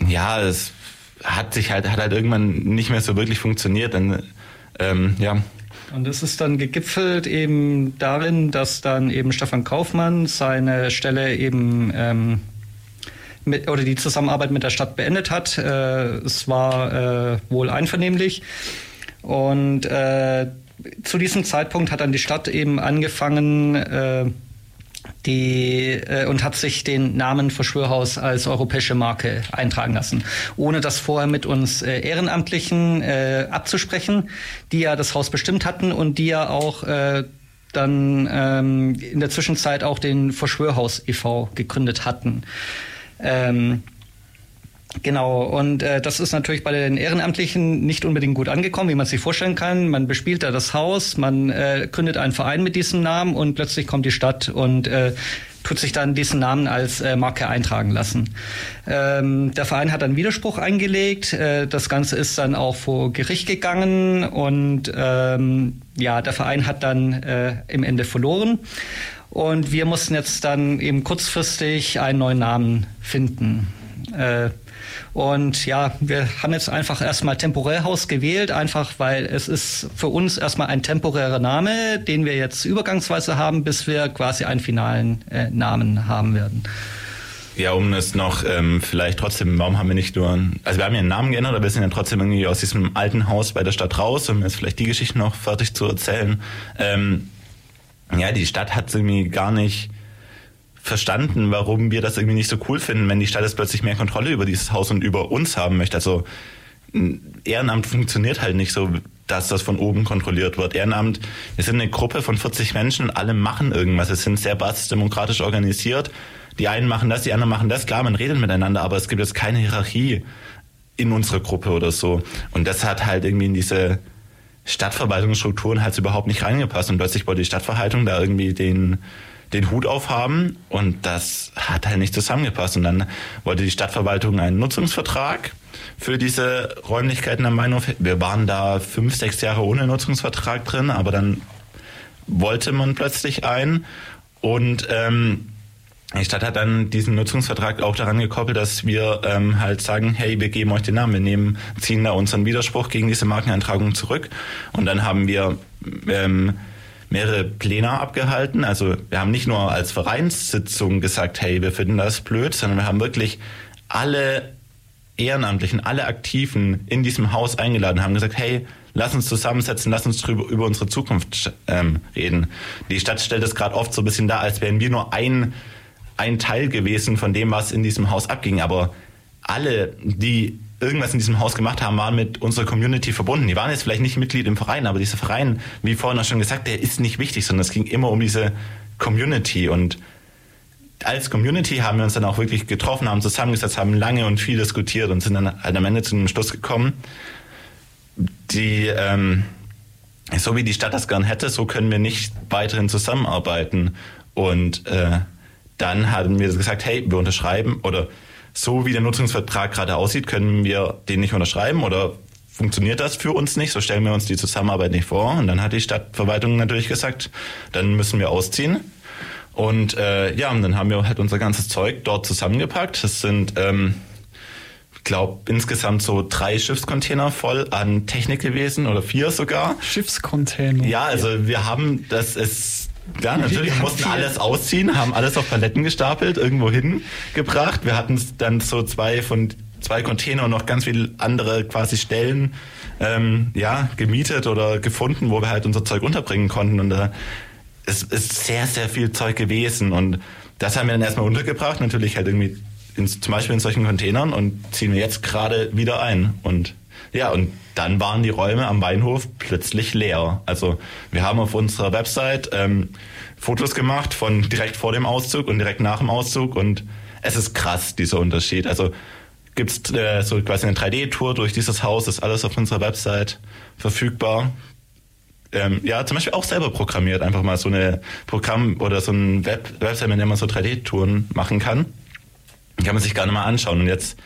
ja, es hat sich halt, hat halt irgendwann nicht mehr so wirklich funktioniert. Dann, ähm, ja, und es ist dann gegipfelt eben darin, dass dann eben Stefan Kaufmann seine Stelle eben ähm, mit, oder die Zusammenarbeit mit der Stadt beendet hat. Äh, es war äh, wohl einvernehmlich. Und äh, zu diesem Zeitpunkt hat dann die Stadt eben angefangen, äh, die äh, und hat sich den Namen Verschwörhaus als europäische Marke eintragen lassen, ohne das vorher mit uns äh, Ehrenamtlichen äh, abzusprechen, die ja das Haus bestimmt hatten und die ja auch äh, dann ähm, in der Zwischenzeit auch den Verschwörhaus e.V. gegründet hatten. Ähm, Genau, und äh, das ist natürlich bei den Ehrenamtlichen nicht unbedingt gut angekommen, wie man sich vorstellen kann. Man bespielt da das Haus, man äh, gründet einen Verein mit diesem Namen und plötzlich kommt die Stadt und äh, tut sich dann diesen Namen als äh, Marke eintragen lassen. Ähm, der Verein hat dann Widerspruch eingelegt. Äh, das Ganze ist dann auch vor Gericht gegangen und ähm, ja, der Verein hat dann äh, im Ende verloren. Und wir mussten jetzt dann eben kurzfristig einen neuen Namen finden. Äh, und ja, wir haben jetzt einfach erstmal Temporärhaus gewählt, einfach weil es ist für uns erstmal ein temporärer Name, den wir jetzt übergangsweise haben, bis wir quasi einen finalen äh, Namen haben werden. Ja, um es noch ähm, vielleicht trotzdem, warum haben wir nicht nur, also wir haben ja einen Namen geändert, aber wir sind ja trotzdem irgendwie aus diesem alten Haus bei der Stadt raus, um jetzt vielleicht die Geschichte noch fertig zu erzählen. Ähm, ja, die Stadt hat irgendwie gar nicht verstanden, warum wir das irgendwie nicht so cool finden, wenn die Stadt jetzt plötzlich mehr Kontrolle über dieses Haus und über uns haben möchte. Also Ehrenamt funktioniert halt nicht so, dass das von oben kontrolliert wird. Ehrenamt, wir sind eine Gruppe von 40 Menschen, alle machen irgendwas. Es sind sehr basisdemokratisch organisiert. die einen machen das, die anderen machen das. Klar, man redet miteinander, aber es gibt jetzt keine Hierarchie in unserer Gruppe oder so. Und das hat halt irgendwie in diese Stadtverwaltungsstrukturen halt überhaupt nicht reingepasst. Und plötzlich wollte die Stadtverwaltung da irgendwie den, den Hut aufhaben und das hat halt nicht zusammengepasst. Und dann wollte die Stadtverwaltung einen Nutzungsvertrag für diese Räumlichkeiten am Mainhof. Wir waren da fünf, sechs Jahre ohne Nutzungsvertrag drin, aber dann wollte man plötzlich einen und ähm, die Stadt hat dann diesen Nutzungsvertrag auch daran gekoppelt, dass wir ähm, halt sagen, hey, wir geben euch den Namen, wir nehmen, ziehen da unseren Widerspruch gegen diese Markeneintragung zurück. Und dann haben wir ähm, mehrere Pläne abgehalten. Also wir haben nicht nur als Vereinssitzung gesagt, hey, wir finden das blöd, sondern wir haben wirklich alle Ehrenamtlichen, alle Aktiven in diesem Haus eingeladen, haben gesagt, hey, lass uns zusammensetzen, lass uns drüber, über unsere Zukunft ähm, reden. Die Stadt stellt es gerade oft so ein bisschen da, als wären wir nur ein ein Teil gewesen von dem, was in diesem Haus abging. Aber alle, die irgendwas in diesem Haus gemacht haben, waren mit unserer Community verbunden. Die waren jetzt vielleicht nicht Mitglied im Verein, aber dieser Verein, wie vorhin auch schon gesagt, der ist nicht wichtig, sondern es ging immer um diese Community. Und als Community haben wir uns dann auch wirklich getroffen, haben zusammengesetzt, haben lange und viel diskutiert und sind dann halt am Ende zu einem Schluss gekommen, die, ähm, so wie die Stadt das gern hätte, so können wir nicht weiterhin zusammenarbeiten. Und äh, dann haben wir gesagt, hey, wir unterschreiben oder so wie der Nutzungsvertrag gerade aussieht, können wir den nicht unterschreiben oder funktioniert das für uns nicht, so stellen wir uns die Zusammenarbeit nicht vor. Und dann hat die Stadtverwaltung natürlich gesagt, dann müssen wir ausziehen. Und äh, ja, und dann haben wir halt unser ganzes Zeug dort zusammengepackt. Das sind, ähm, ich glaube, insgesamt so drei Schiffscontainer voll an Technik gewesen oder vier sogar. Schiffscontainer. Ja, also wir haben, das ist ja, natürlich wir mussten alles ausziehen, haben alles auf Paletten gestapelt, irgendwo hingebracht. Wir hatten dann so zwei von zwei Container und noch ganz viele andere quasi Stellen ähm, ja, gemietet oder gefunden, wo wir halt unser Zeug unterbringen konnten. Und äh, es ist sehr, sehr viel Zeug gewesen. Und das haben wir dann erstmal untergebracht, natürlich halt irgendwie in, zum Beispiel in solchen Containern und ziehen wir jetzt gerade wieder ein. Und ja, und dann waren die Räume am Weinhof plötzlich leer. Also wir haben auf unserer Website ähm, Fotos gemacht von direkt vor dem Auszug und direkt nach dem Auszug und es ist krass, dieser Unterschied. Also gibt's äh, so quasi eine 3D-Tour durch dieses Haus, ist alles auf unserer Website verfügbar. Ähm, ja, zum Beispiel auch selber programmiert, einfach mal so eine Programm oder so ein Web Website, mit dem man so 3D-Touren machen kann. Kann man sich gerne mal anschauen. Und jetzt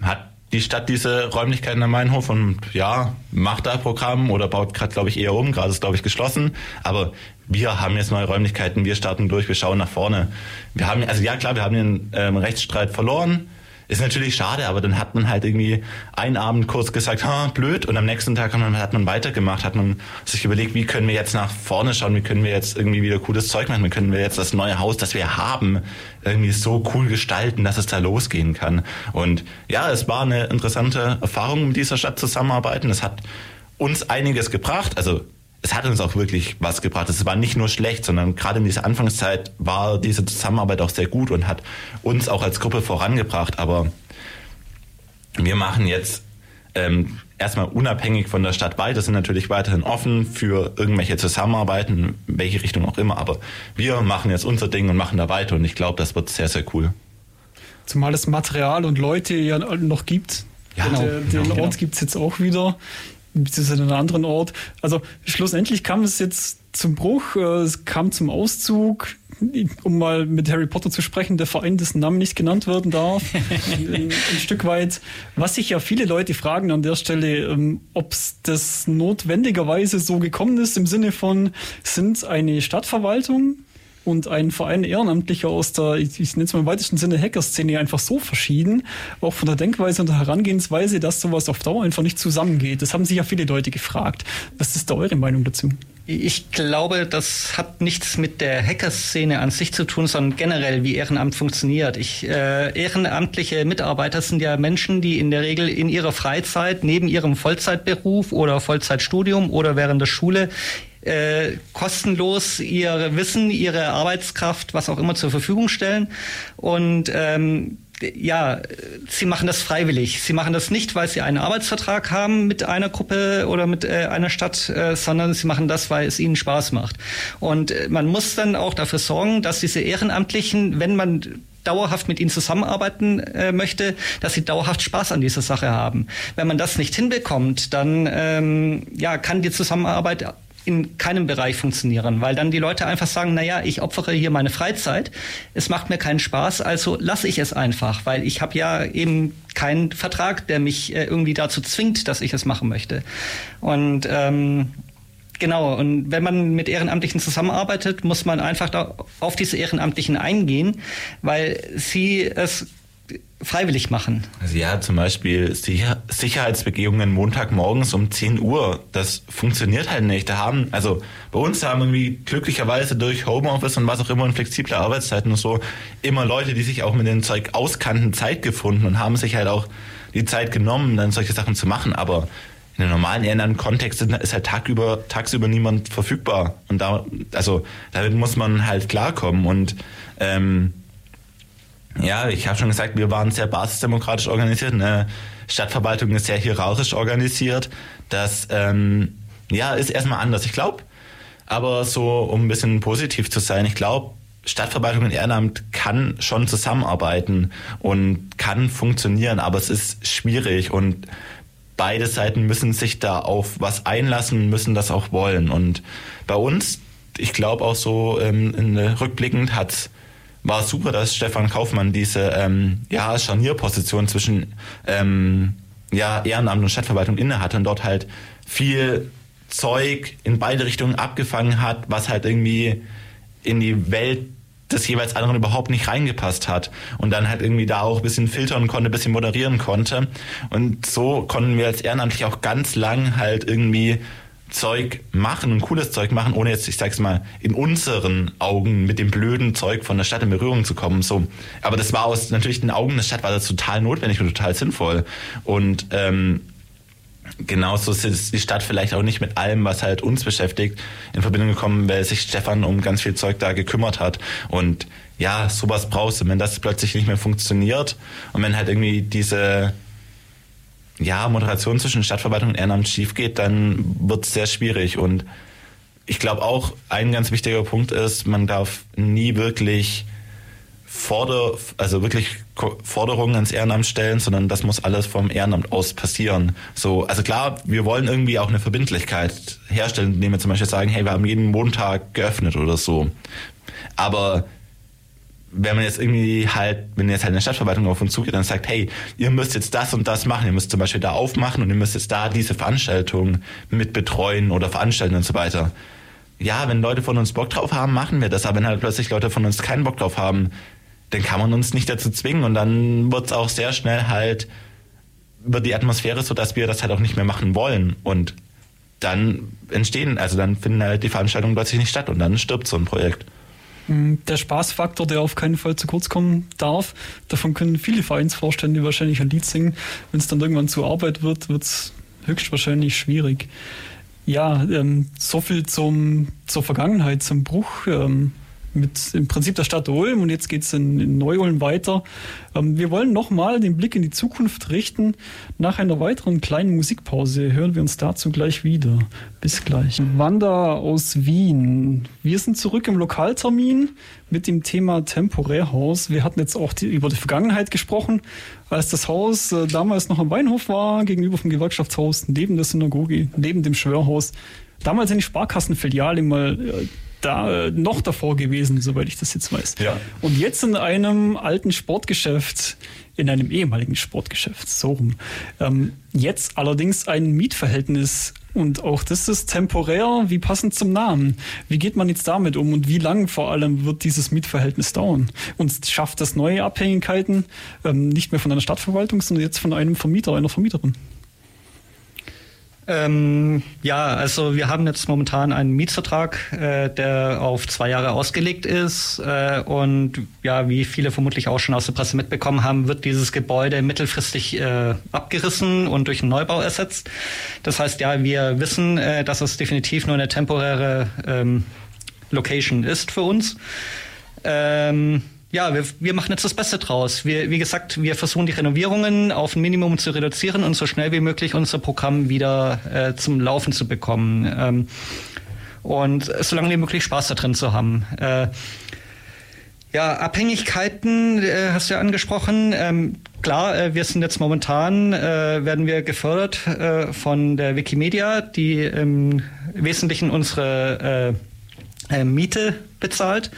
hat die Stadt diese Räumlichkeiten am Mainhof und ja, macht da Programm oder baut gerade, glaube ich, eher um. Gerade ist, glaube ich, geschlossen. Aber wir haben jetzt neue Räumlichkeiten, wir starten durch, wir schauen nach vorne. Wir haben, also ja klar, wir haben den ähm, Rechtsstreit verloren, ist natürlich schade, aber dann hat man halt irgendwie einen Abend kurz gesagt, ha, blöd, und am nächsten Tag hat man, hat man weitergemacht, hat man sich überlegt, wie können wir jetzt nach vorne schauen, wie können wir jetzt irgendwie wieder cooles Zeug machen, wie können wir jetzt das neue Haus, das wir haben, irgendwie so cool gestalten, dass es da losgehen kann. Und ja, es war eine interessante Erfahrung, mit dieser Stadt zusammenarbeiten. Es hat uns einiges gebracht, also es hat uns auch wirklich was gebracht. Es war nicht nur schlecht, sondern gerade in dieser Anfangszeit war diese Zusammenarbeit auch sehr gut und hat uns auch als Gruppe vorangebracht. Aber wir machen jetzt ähm, erstmal unabhängig von der Stadt weiter, sind natürlich weiterhin offen für irgendwelche Zusammenarbeiten, in welche Richtung auch immer. Aber wir machen jetzt unser Ding und machen da weiter und ich glaube, das wird sehr, sehr cool. Zumal es Material und Leute ja noch gibt. Ja, genau, den, den genau, Ort genau. gibt es jetzt auch wieder beziehungsweise an einem anderen Ort. Also schlussendlich kam es jetzt zum Bruch, äh, es kam zum Auszug, um mal mit Harry Potter zu sprechen, der Verein, dessen Namen nicht genannt werden darf, ein, ein, Stück weit. Was sich ja viele Leute fragen an der Stelle, ähm, ob das notwendigerweise so gekommen ist, im Sinne von, sind eine Stadtverwaltung und ein Verein Ehrenamtlicher aus der, ich, ich nenne es mal im weitesten Sinne Hackerszene einfach so verschieden, auch von der Denkweise und der Herangehensweise, dass sowas auf Dauer einfach nicht zusammengeht. Das haben sich ja viele Leute gefragt. Was ist da eure Meinung dazu? Ich glaube, das hat nichts mit der Hackerszene an sich zu tun, sondern generell, wie Ehrenamt funktioniert. Ich, äh, ehrenamtliche Mitarbeiter sind ja Menschen, die in der Regel in ihrer Freizeit neben ihrem Vollzeitberuf oder Vollzeitstudium oder während der Schule äh, kostenlos ihr Wissen, ihre Arbeitskraft, was auch immer zur Verfügung stellen. Und ähm, ja, sie machen das freiwillig. Sie machen das nicht, weil sie einen Arbeitsvertrag haben mit einer Gruppe oder mit äh, einer Stadt, äh, sondern sie machen das, weil es ihnen Spaß macht. Und äh, man muss dann auch dafür sorgen, dass diese Ehrenamtlichen, wenn man dauerhaft mit ihnen zusammenarbeiten äh, möchte, dass sie dauerhaft Spaß an dieser Sache haben. Wenn man das nicht hinbekommt, dann ähm, ja, kann die Zusammenarbeit in keinem Bereich funktionieren, weil dann die Leute einfach sagen, naja, ich opfere hier meine Freizeit, es macht mir keinen Spaß, also lasse ich es einfach, weil ich habe ja eben keinen Vertrag, der mich äh, irgendwie dazu zwingt, dass ich es machen möchte. Und ähm, Genau, und wenn man mit Ehrenamtlichen zusammenarbeitet, muss man einfach da auf diese Ehrenamtlichen eingehen, weil sie es freiwillig machen. Also ja, zum Beispiel Sicher Sicherheitsbegehungen Montagmorgens um 10 Uhr. Das funktioniert halt nicht. Da haben, also bei uns haben irgendwie glücklicherweise durch Homeoffice und was auch immer und flexible Arbeitszeiten und so immer Leute, die sich auch mit dem Zeug auskannten, Zeit gefunden und haben sich halt auch die Zeit genommen, dann solche Sachen zu machen. Aber in einem normalen Ehrenamt-Kontext ist halt tagüber, tagsüber niemand verfügbar. Und da, also damit muss man halt klarkommen. Und ähm, ja, ich habe schon gesagt, wir waren sehr basisdemokratisch organisiert. Eine Stadtverwaltung ist sehr hierarchisch organisiert. Das ähm, ja ist erstmal anders. Ich glaube, aber so um ein bisschen positiv zu sein, ich glaube, Stadtverwaltung und Ehrenamt kann schon zusammenarbeiten und kann funktionieren, aber es ist schwierig und beide Seiten müssen sich da auf was einlassen, müssen das auch wollen. Und bei uns, ich glaube auch so ähm, in, rückblickend hat war super, dass Stefan Kaufmann diese ähm, ja, Scharnierposition zwischen ähm, ja, Ehrenamt und Stadtverwaltung inne hatte und dort halt viel Zeug in beide Richtungen abgefangen hat, was halt irgendwie in die Welt des jeweils anderen überhaupt nicht reingepasst hat und dann halt irgendwie da auch ein bisschen filtern konnte, ein bisschen moderieren konnte. Und so konnten wir als Ehrenamtlich auch ganz lang halt irgendwie Zeug machen und cooles Zeug machen, ohne jetzt, ich sag's mal, in unseren Augen mit dem blöden Zeug von der Stadt in Berührung zu kommen. So, aber das war aus natürlich den Augen der Stadt war das total notwendig und total sinnvoll. Und ähm, genauso ist die Stadt vielleicht auch nicht mit allem, was halt uns beschäftigt, in Verbindung gekommen, weil sich Stefan um ganz viel Zeug da gekümmert hat. Und ja, sowas brauchst du. Wenn das plötzlich nicht mehr funktioniert und wenn halt irgendwie diese ja, Moderation zwischen Stadtverwaltung und Ehrenamt schief geht, dann wird es sehr schwierig. Und ich glaube auch, ein ganz wichtiger Punkt ist, man darf nie wirklich Forder, also wirklich Forderungen ans Ehrenamt stellen, sondern das muss alles vom Ehrenamt aus passieren. So, also klar, wir wollen irgendwie auch eine Verbindlichkeit herstellen, indem wir zum Beispiel sagen, hey, wir haben jeden Montag geöffnet oder so. Aber wenn man jetzt irgendwie halt, wenn jetzt halt eine Stadtverwaltung auf uns zugeht und sagt, hey, ihr müsst jetzt das und das machen, ihr müsst zum Beispiel da aufmachen und ihr müsst jetzt da diese Veranstaltung mit betreuen oder veranstalten und so weiter. Ja, wenn Leute von uns Bock drauf haben, machen wir das, aber wenn halt plötzlich Leute von uns keinen Bock drauf haben, dann kann man uns nicht dazu zwingen und dann wird es auch sehr schnell halt wird die Atmosphäre so, dass wir das halt auch nicht mehr machen wollen und dann entstehen, also dann finden halt die Veranstaltungen plötzlich nicht statt und dann stirbt so ein Projekt. Mm, der Spaßfaktor, der auf keinen Fall zu kurz kommen darf, davon können viele Vereinsvorstände wahrscheinlich ein Lied singen. Wenn es dann irgendwann zur Arbeit wird, wird es höchstwahrscheinlich schwierig. Ja, ähm, so viel zum, zur Vergangenheit, zum Bruch. Ähm, mit im Prinzip der Stadt Ulm und jetzt geht's in, in Neu-Ulm weiter. Ähm, wir wollen nochmal den Blick in die Zukunft richten. Nach einer weiteren kleinen Musikpause hören wir uns dazu gleich wieder. Bis gleich. Wanda aus Wien. Wir sind zurück im Lokaltermin mit dem Thema Temporärhaus. Wir hatten jetzt auch die, über die Vergangenheit gesprochen, als das Haus äh, damals noch am Weinhof war, gegenüber vom Gewerkschaftshaus, neben der Synagoge, neben dem Schwörhaus. Damals eine Sparkassenfiliale mal äh, da noch davor gewesen, soweit ich das jetzt weiß. Ja. Und jetzt in einem alten Sportgeschäft, in einem ehemaligen Sportgeschäft, so rum. Ähm, jetzt allerdings ein Mietverhältnis und auch das ist temporär, wie passend zum Namen. Wie geht man jetzt damit um und wie lang vor allem wird dieses Mietverhältnis dauern? Und schafft das neue Abhängigkeiten ähm, nicht mehr von einer Stadtverwaltung, sondern jetzt von einem Vermieter, einer Vermieterin? Ähm, ja, also wir haben jetzt momentan einen Mietvertrag, äh, der auf zwei Jahre ausgelegt ist. Äh, und ja, wie viele vermutlich auch schon aus der Presse mitbekommen haben, wird dieses Gebäude mittelfristig äh, abgerissen und durch einen Neubau ersetzt. Das heißt, ja, wir wissen, äh, dass es definitiv nur eine temporäre ähm, Location ist für uns. Ähm, ja, wir, wir machen jetzt das Beste draus. Wir, wie gesagt, wir versuchen die Renovierungen auf ein Minimum zu reduzieren und so schnell wie möglich unser Programm wieder äh, zum Laufen zu bekommen. Ähm, und solange wie möglich Spaß da drin zu haben. Äh, Ja, Abhängigkeiten äh, hast du ja angesprochen. Ähm, klar, äh, wir sind jetzt momentan, äh, werden wir gefördert äh, von der Wikimedia, die im Wesentlichen unsere äh, äh, Miete bezahlt.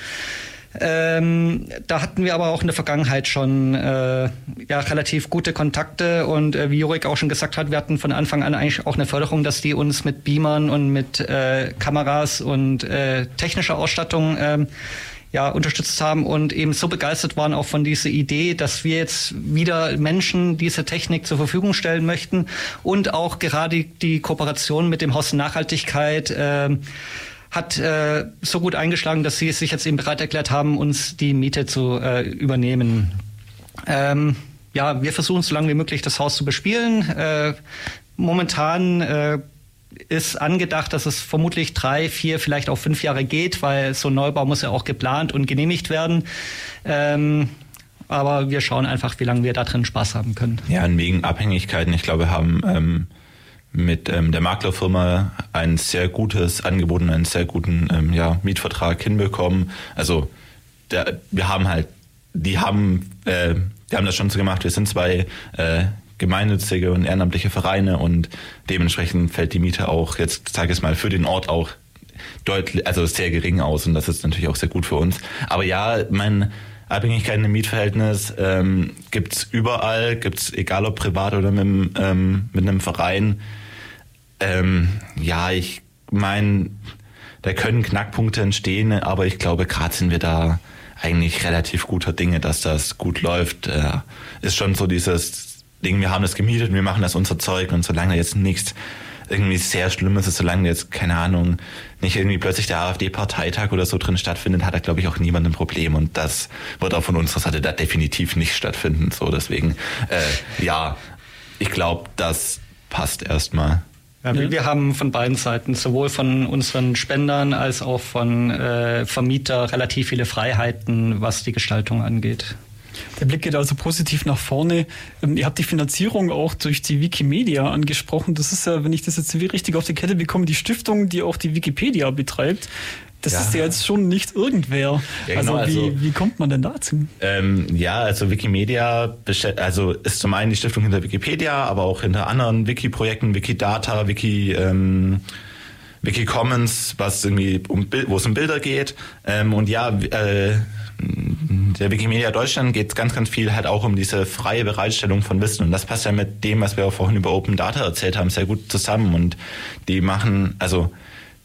Ähm, da hatten wir aber auch in der Vergangenheit schon äh, ja, relativ gute Kontakte. Und äh, wie Jurik auch schon gesagt hat, wir hatten von Anfang an eigentlich auch eine Förderung, dass die uns mit Beamern und mit äh, Kameras und äh, technischer Ausstattung ähm, ja, unterstützt haben und eben so begeistert waren auch von dieser Idee, dass wir jetzt wieder Menschen diese Technik zur Verfügung stellen möchten und auch gerade die Kooperation mit dem Haus Nachhaltigkeit äh, hat äh, so gut eingeschlagen, dass sie sich jetzt eben bereit erklärt haben, uns die Miete zu äh, übernehmen. Ähm, ja, wir versuchen so lange wie möglich das Haus zu bespielen. Äh, momentan äh, ist angedacht, dass es vermutlich drei, vier, vielleicht auch fünf Jahre geht, weil so ein Neubau muss ja auch geplant und genehmigt werden. Ähm, aber wir schauen einfach, wie lange wir da drin Spaß haben können. Ja, und wegen Abhängigkeiten, ich glaube, haben ähm, mit ähm, der Maklerfirma ein sehr gutes Angebot und einen sehr guten ähm, ja, Mietvertrag hinbekommen. Also der, wir haben halt, die haben, äh, die haben das schon so gemacht. Wir sind zwei äh, gemeinnützige und ehrenamtliche Vereine und dementsprechend fällt die Miete auch jetzt, sage ich mal, für den Ort auch deutlich, also sehr gering aus und das ist natürlich auch sehr gut für uns. Aber ja, mein Abhängigkeiten im Mietverhältnis ähm, gibt's überall, gibt's egal ob privat oder mit, ähm, mit einem Verein. Ähm, ja, ich meine, da können Knackpunkte entstehen, aber ich glaube, gerade sind wir da eigentlich relativ guter Dinge, dass das gut läuft. Äh, ist schon so dieses Ding, wir haben das gemietet wir machen das unser Zeug und solange jetzt nichts irgendwie sehr Schlimmes ist, solange jetzt, keine Ahnung, nicht irgendwie plötzlich der AfD-Parteitag oder so drin stattfindet, hat da, glaube ich, auch niemand ein Problem. Und das wird auch von unserer Seite da definitiv nicht stattfinden. So, deswegen, äh, ja, ich glaube, das passt erstmal. Ja, wir haben von beiden Seiten, sowohl von unseren Spendern als auch von äh, Vermieter, relativ viele Freiheiten, was die Gestaltung angeht. Der Blick geht also positiv nach vorne. Ähm, ihr habt die Finanzierung auch durch die Wikimedia angesprochen. Das ist ja, wenn ich das jetzt richtig auf die Kette bekomme, die Stiftung, die auch die Wikipedia betreibt. Das ja. ist ja jetzt schon nicht irgendwer. Ja, genau, also, wie, also, wie kommt man denn dazu? Ähm, ja, also Wikimedia also ist zum einen die Stiftung hinter Wikipedia, aber auch hinter anderen Wiki-Projekten, Wikidata, Wiki, ähm, Wikicommons, was irgendwie um wo es um Bilder geht. Ähm, und ja, äh, der Wikimedia Deutschland geht ganz, ganz viel halt auch um diese freie Bereitstellung von Wissen. Und das passt ja mit dem, was wir auch vorhin über Open Data erzählt haben, sehr gut zusammen. Und die machen, also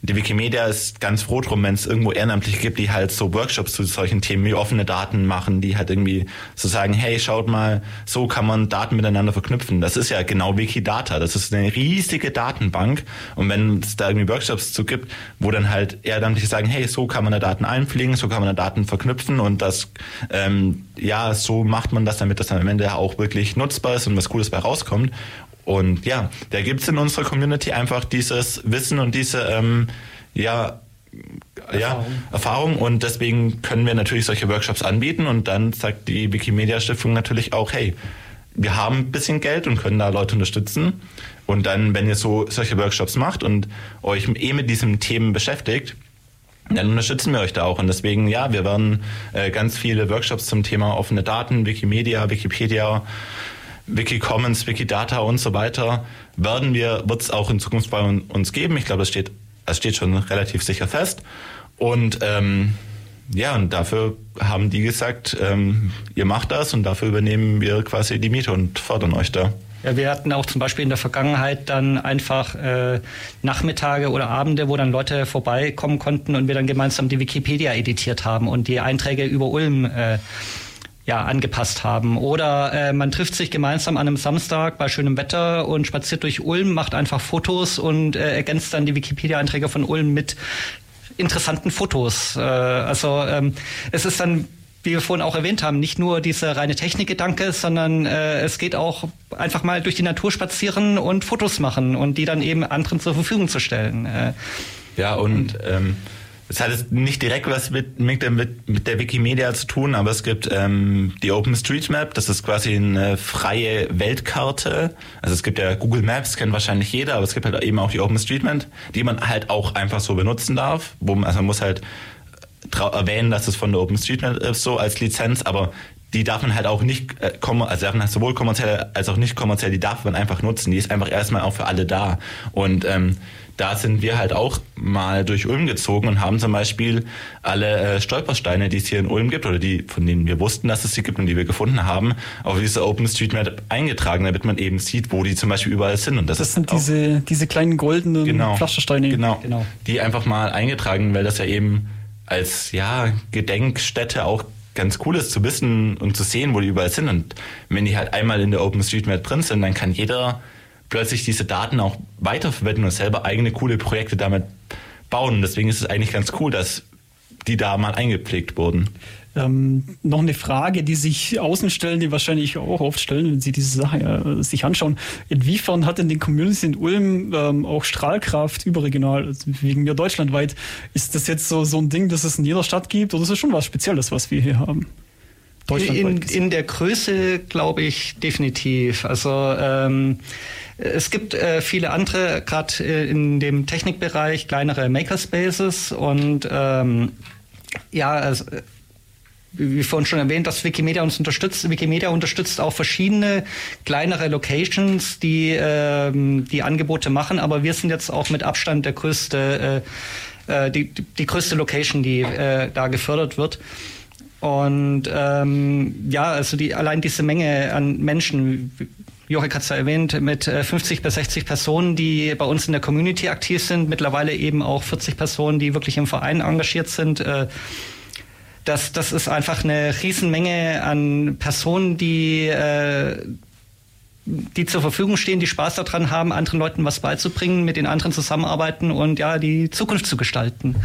die Wikimedia ist ganz froh drum, wenn es irgendwo Ehrenamtliche gibt, die halt so Workshops zu solchen Themen wie offene Daten machen, die halt irgendwie so sagen, hey, schaut mal, so kann man Daten miteinander verknüpfen. Das ist ja genau Wikidata. Das ist eine riesige Datenbank. Und wenn es da irgendwie Workshops zu gibt, wo dann halt Ehrenamtliche sagen, hey, so kann man da Daten einfliegen, so kann man da Daten verknüpfen und das, ähm, ja, so macht man das, damit das dann am Ende auch wirklich nutzbar ist und was Cooles bei rauskommt. Und ja, da gibt es in unserer Community einfach dieses Wissen und diese ähm, ja, Erfahrung. ja, Erfahrung und deswegen können wir natürlich solche Workshops anbieten und dann sagt die Wikimedia Stiftung natürlich auch, hey, wir haben ein bisschen Geld und können da Leute unterstützen. Und dann, wenn ihr so solche Workshops macht und euch eh mit diesen Themen beschäftigt, dann unterstützen wir euch da auch. Und deswegen, ja, wir werden äh, ganz viele Workshops zum Thema offene Daten, Wikimedia, Wikipedia Wikicommons, Wikidata und so weiter werden wir, wird es auch in Zukunft bei uns geben. Ich glaube, das steht, das steht schon relativ sicher fest. Und ähm, ja, und dafür haben die gesagt, ähm, ihr macht das und dafür übernehmen wir quasi die Miete und fördern euch da. Ja, wir hatten auch zum Beispiel in der Vergangenheit dann einfach äh, Nachmittage oder Abende, wo dann Leute vorbeikommen konnten und wir dann gemeinsam die Wikipedia editiert haben und die Einträge über Ulm äh, ja, angepasst haben. Oder äh, man trifft sich gemeinsam an einem Samstag bei schönem Wetter und spaziert durch Ulm, macht einfach Fotos und äh, ergänzt dann die Wikipedia-Einträge von Ulm mit interessanten Fotos. Äh, also ähm, es ist dann wie wir vorhin auch erwähnt haben, nicht nur dieser reine Technikgedanke, sondern äh, es geht auch einfach mal durch die Natur spazieren und Fotos machen und die dann eben anderen zur Verfügung zu stellen. Äh, ja, und ähm, es hat jetzt nicht direkt was mit, mit, der, mit der Wikimedia zu tun, aber es gibt ähm, die OpenStreetMap, das ist quasi eine freie Weltkarte. Also es gibt ja Google Maps, kennt wahrscheinlich jeder, aber es gibt halt eben auch die OpenStreetMap, die man halt auch einfach so benutzen darf. Wo man, also man muss halt erwähnen, dass es von der OpenStreetMap ist, so als Lizenz, aber die darf man halt auch nicht, äh, also darf man halt sowohl kommerziell als auch nicht kommerziell, die darf man einfach nutzen. Die ist einfach erstmal auch für alle da. Und ähm, da sind wir halt auch mal durch Ulm gezogen und haben zum Beispiel alle äh, Stolpersteine, die es hier in Ulm gibt oder die, von denen wir wussten, dass es sie gibt und die wir gefunden haben, auf diese OpenStreetMap eingetragen, damit man eben sieht, wo die zum Beispiel überall sind. Und das, Das sind auch, diese, diese kleinen goldenen genau, Pflastersteine. Genau, Genau. Die einfach mal eingetragen, weil das ja eben als ja Gedenkstätte auch ganz cool ist zu wissen und zu sehen, wo die überall sind. Und wenn die halt einmal in der OpenStreetMap drin sind, dann kann jeder plötzlich diese Daten auch weiterverwenden und selber eigene coole Projekte damit bauen. Deswegen ist es eigentlich ganz cool, dass die da mal eingepflegt wurden. Ähm, noch eine Frage, die sich Außenstellen, wahrscheinlich auch oft stellen, wenn sie diese Sache äh, sich anschauen. Inwiefern hat denn die Community in Ulm ähm, auch Strahlkraft überregional, also wegen mir deutschlandweit? Ist das jetzt so, so ein Ding, das es in jeder Stadt gibt oder ist das schon was Spezielles, was wir hier haben? In, in der Größe glaube ich definitiv. Also ähm, es gibt äh, viele andere, gerade äh, in dem Technikbereich, kleinere Makerspaces und ähm, ja, also, wie vorhin schon erwähnt, dass Wikimedia uns unterstützt. Wikimedia unterstützt auch verschiedene kleinere Locations, die ähm, die Angebote machen, aber wir sind jetzt auch mit Abstand der größte, äh, äh, die, die, die größte Location, die äh, da gefördert wird. Und ähm, ja, also die, allein diese Menge an Menschen, Jorik hat es ja erwähnt, mit äh, 50 bis 60 Personen, die bei uns in der Community aktiv sind, mittlerweile eben auch 40 Personen, die wirklich im Verein engagiert sind. Äh, das, das ist einfach eine Riesenmenge an Personen, die, äh, die zur Verfügung stehen, die Spaß daran haben, anderen Leuten was beizubringen, mit den anderen zusammenarbeiten und ja, die Zukunft zu gestalten.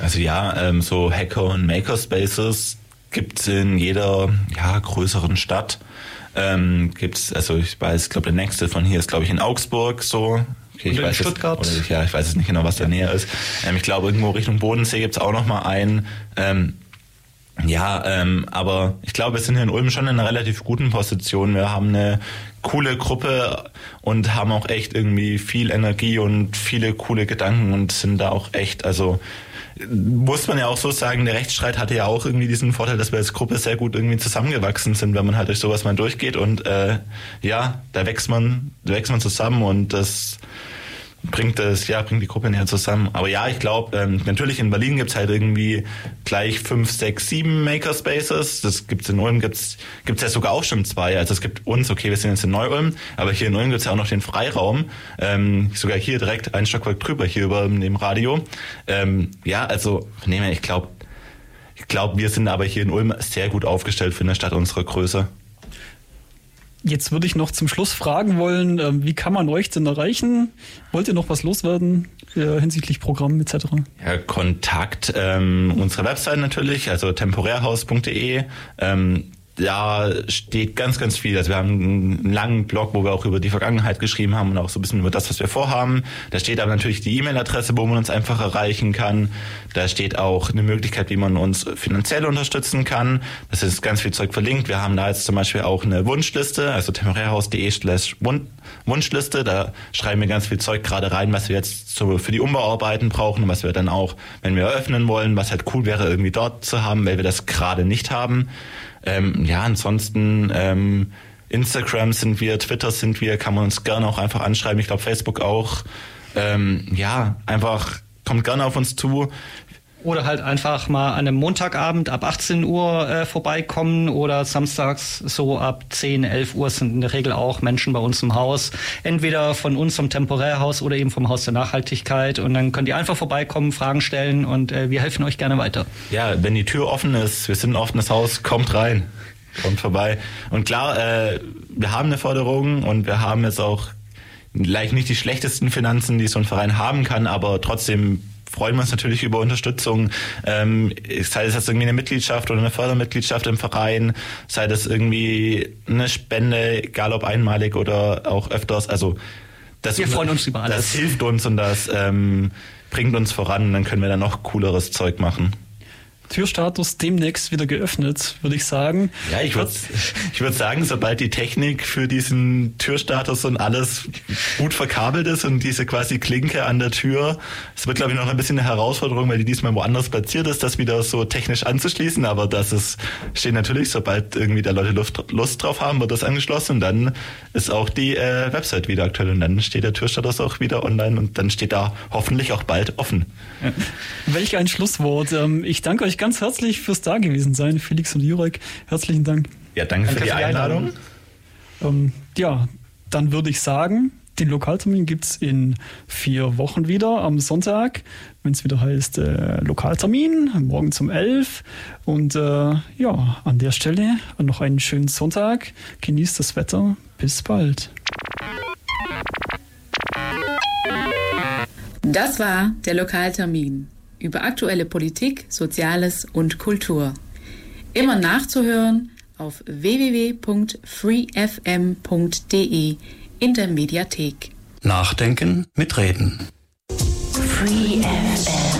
Also ja, ähm, so Hacker- und Makerspaces gibt's in jeder ja, größeren Stadt. Ähm, gibt's, also ich weiß, ich glaube der nächste von hier ist glaube ich in Augsburg so. Okay, ich in weiß Stuttgart? Jetzt, ja, ich weiß jetzt nicht genau, was da näher ist. Ähm, ich glaube irgendwo Richtung Bodensee gibt's auch noch mal einen. Ähm, ja, ähm, aber ich glaube, wir sind hier in Ulm schon in einer relativ guten Position. Wir haben eine coole Gruppe und haben auch echt irgendwie viel Energie und viele coole Gedanken und sind da auch echt, also muss man ja auch so sagen, der Rechtsstreit hatte ja auch irgendwie diesen Vorteil, dass wir als Gruppe sehr gut irgendwie zusammengewachsen sind, wenn man halt durch sowas mal durchgeht. Und äh, ja, da wächst man, da wächst man zusammen und das bringt das, ja, bringt die Gruppe näher zusammen. Aber ja, ich glaube, ähm, natürlich in Berlin gibt's halt irgendwie gleich fünf, sechs, sieben Makerspaces. Das gibt's in Ulm, gibt's gibt's ja sogar auch schon zwei. Also es gibt uns, okay, wir sind jetzt in Neu-Ulm, aber hier in Ulm gibt's ja auch noch den Freiraum. Ähm, sogar hier direkt ein Stockwerk drüber, hier über dem Radio. Ähm, ja, also, her, ich glaube, ich glaube, wir sind aber hier in Ulm sehr gut aufgestellt für eine Stadt unserer Größe. Jetzt würde ich noch zum Schluss fragen wollen, ähm, wie kann man euch denn erreichen? Wollt ihr noch was loswerden äh, hinsichtlich Programm etc.? Ja, Kontakt, ähm, unsere Website natürlich, also temporärhaus.de. Ähm, da steht ganz, ganz viel. Also wir haben einen langen Blog, wo wir auch über die Vergangenheit geschrieben haben und auch so ein bisschen über das, was wir vorhaben. Da steht aber natürlich die E-Mail-Adresse, wo man uns einfach erreichen kann. Da steht auch eine Möglichkeit, wie man uns finanziell unterstützen kann. Das ist ganz viel Zeug verlinkt. Wir haben da jetzt zum Beispiel auch eine Wunschliste, also temporärhaus.de slash Wunschliste. Da schreiben wir ganz viel Zeug gerade rein, was wir jetzt für die Umbauarbeiten brauchen, was wir dann auch, wenn wir eröffnen wollen, was halt cool wäre, irgendwie dort zu haben, weil wir das gerade nicht haben. Ähm, ja, ansonsten ähm, Instagram sind wir, Twitter sind wir, kann man uns gerne auch einfach anschreiben. Ich glaube Facebook auch. Ähm, ja, einfach kommt gerne auf uns zu. Oder halt einfach mal an einem Montagabend ab 18 Uhr äh, vorbeikommen oder samstags so ab 10, 11 Uhr sind in der Regel auch Menschen bei uns im Haus. Entweder von unserem Temporärhaus oder eben vom Haus der Nachhaltigkeit. Und dann könnt ihr einfach vorbeikommen, Fragen stellen und äh, wir helfen euch gerne weiter. Ja, wenn die Tür offen ist, wir sind ein offenes Haus, kommt rein, kommt vorbei. Und klar, äh, wir haben eine Förderung und wir haben jetzt auch vielleicht nicht die schlechtesten Finanzen, die so ein Verein haben kann, aber trotzdem freuen wir uns natürlich über Unterstützung, ähm, sei es jetzt irgendwie eine Mitgliedschaft oder eine Fördermitgliedschaft im Verein, sei das irgendwie eine Spende, egal ob einmalig oder auch öfters. Also das, Wir freuen uns über alles. Das hilft uns und das ähm, bringt uns voran. Dann können wir dann noch cooleres Zeug machen. Türstatus demnächst wieder geöffnet, würde ich sagen. Ja, ich würde ich würd sagen, sobald die Technik für diesen Türstatus und alles gut verkabelt ist und diese quasi Klinke an der Tür, es wird glaube ich noch ein bisschen eine Herausforderung, weil die diesmal woanders platziert ist, das wieder so technisch anzuschließen, aber das ist, steht natürlich, sobald irgendwie da Leute Lust, Lust drauf haben, wird das angeschlossen und dann ist auch die äh, Website wieder aktuell und dann steht der Türstatus auch wieder online und dann steht da hoffentlich auch bald offen. Ja. Welch ein Schlusswort. Ähm, ich danke euch ganz herzlich fürs Dagewesen sein, Felix und Jurek. Herzlichen Dank. Ja, danke, danke für die Einladung. Ähm, ja, dann würde ich sagen, den Lokaltermin gibt es in vier Wochen wieder am Sonntag, wenn es wieder heißt äh, Lokaltermin, morgen zum 11. Und äh, ja, an der Stelle noch einen schönen Sonntag. Genießt das Wetter. Bis bald. Das war der Lokaltermin über aktuelle Politik, Soziales und Kultur. Immer nachzuhören auf www.freefm.de in der Mediathek. Nachdenken mit Reden. Free FM.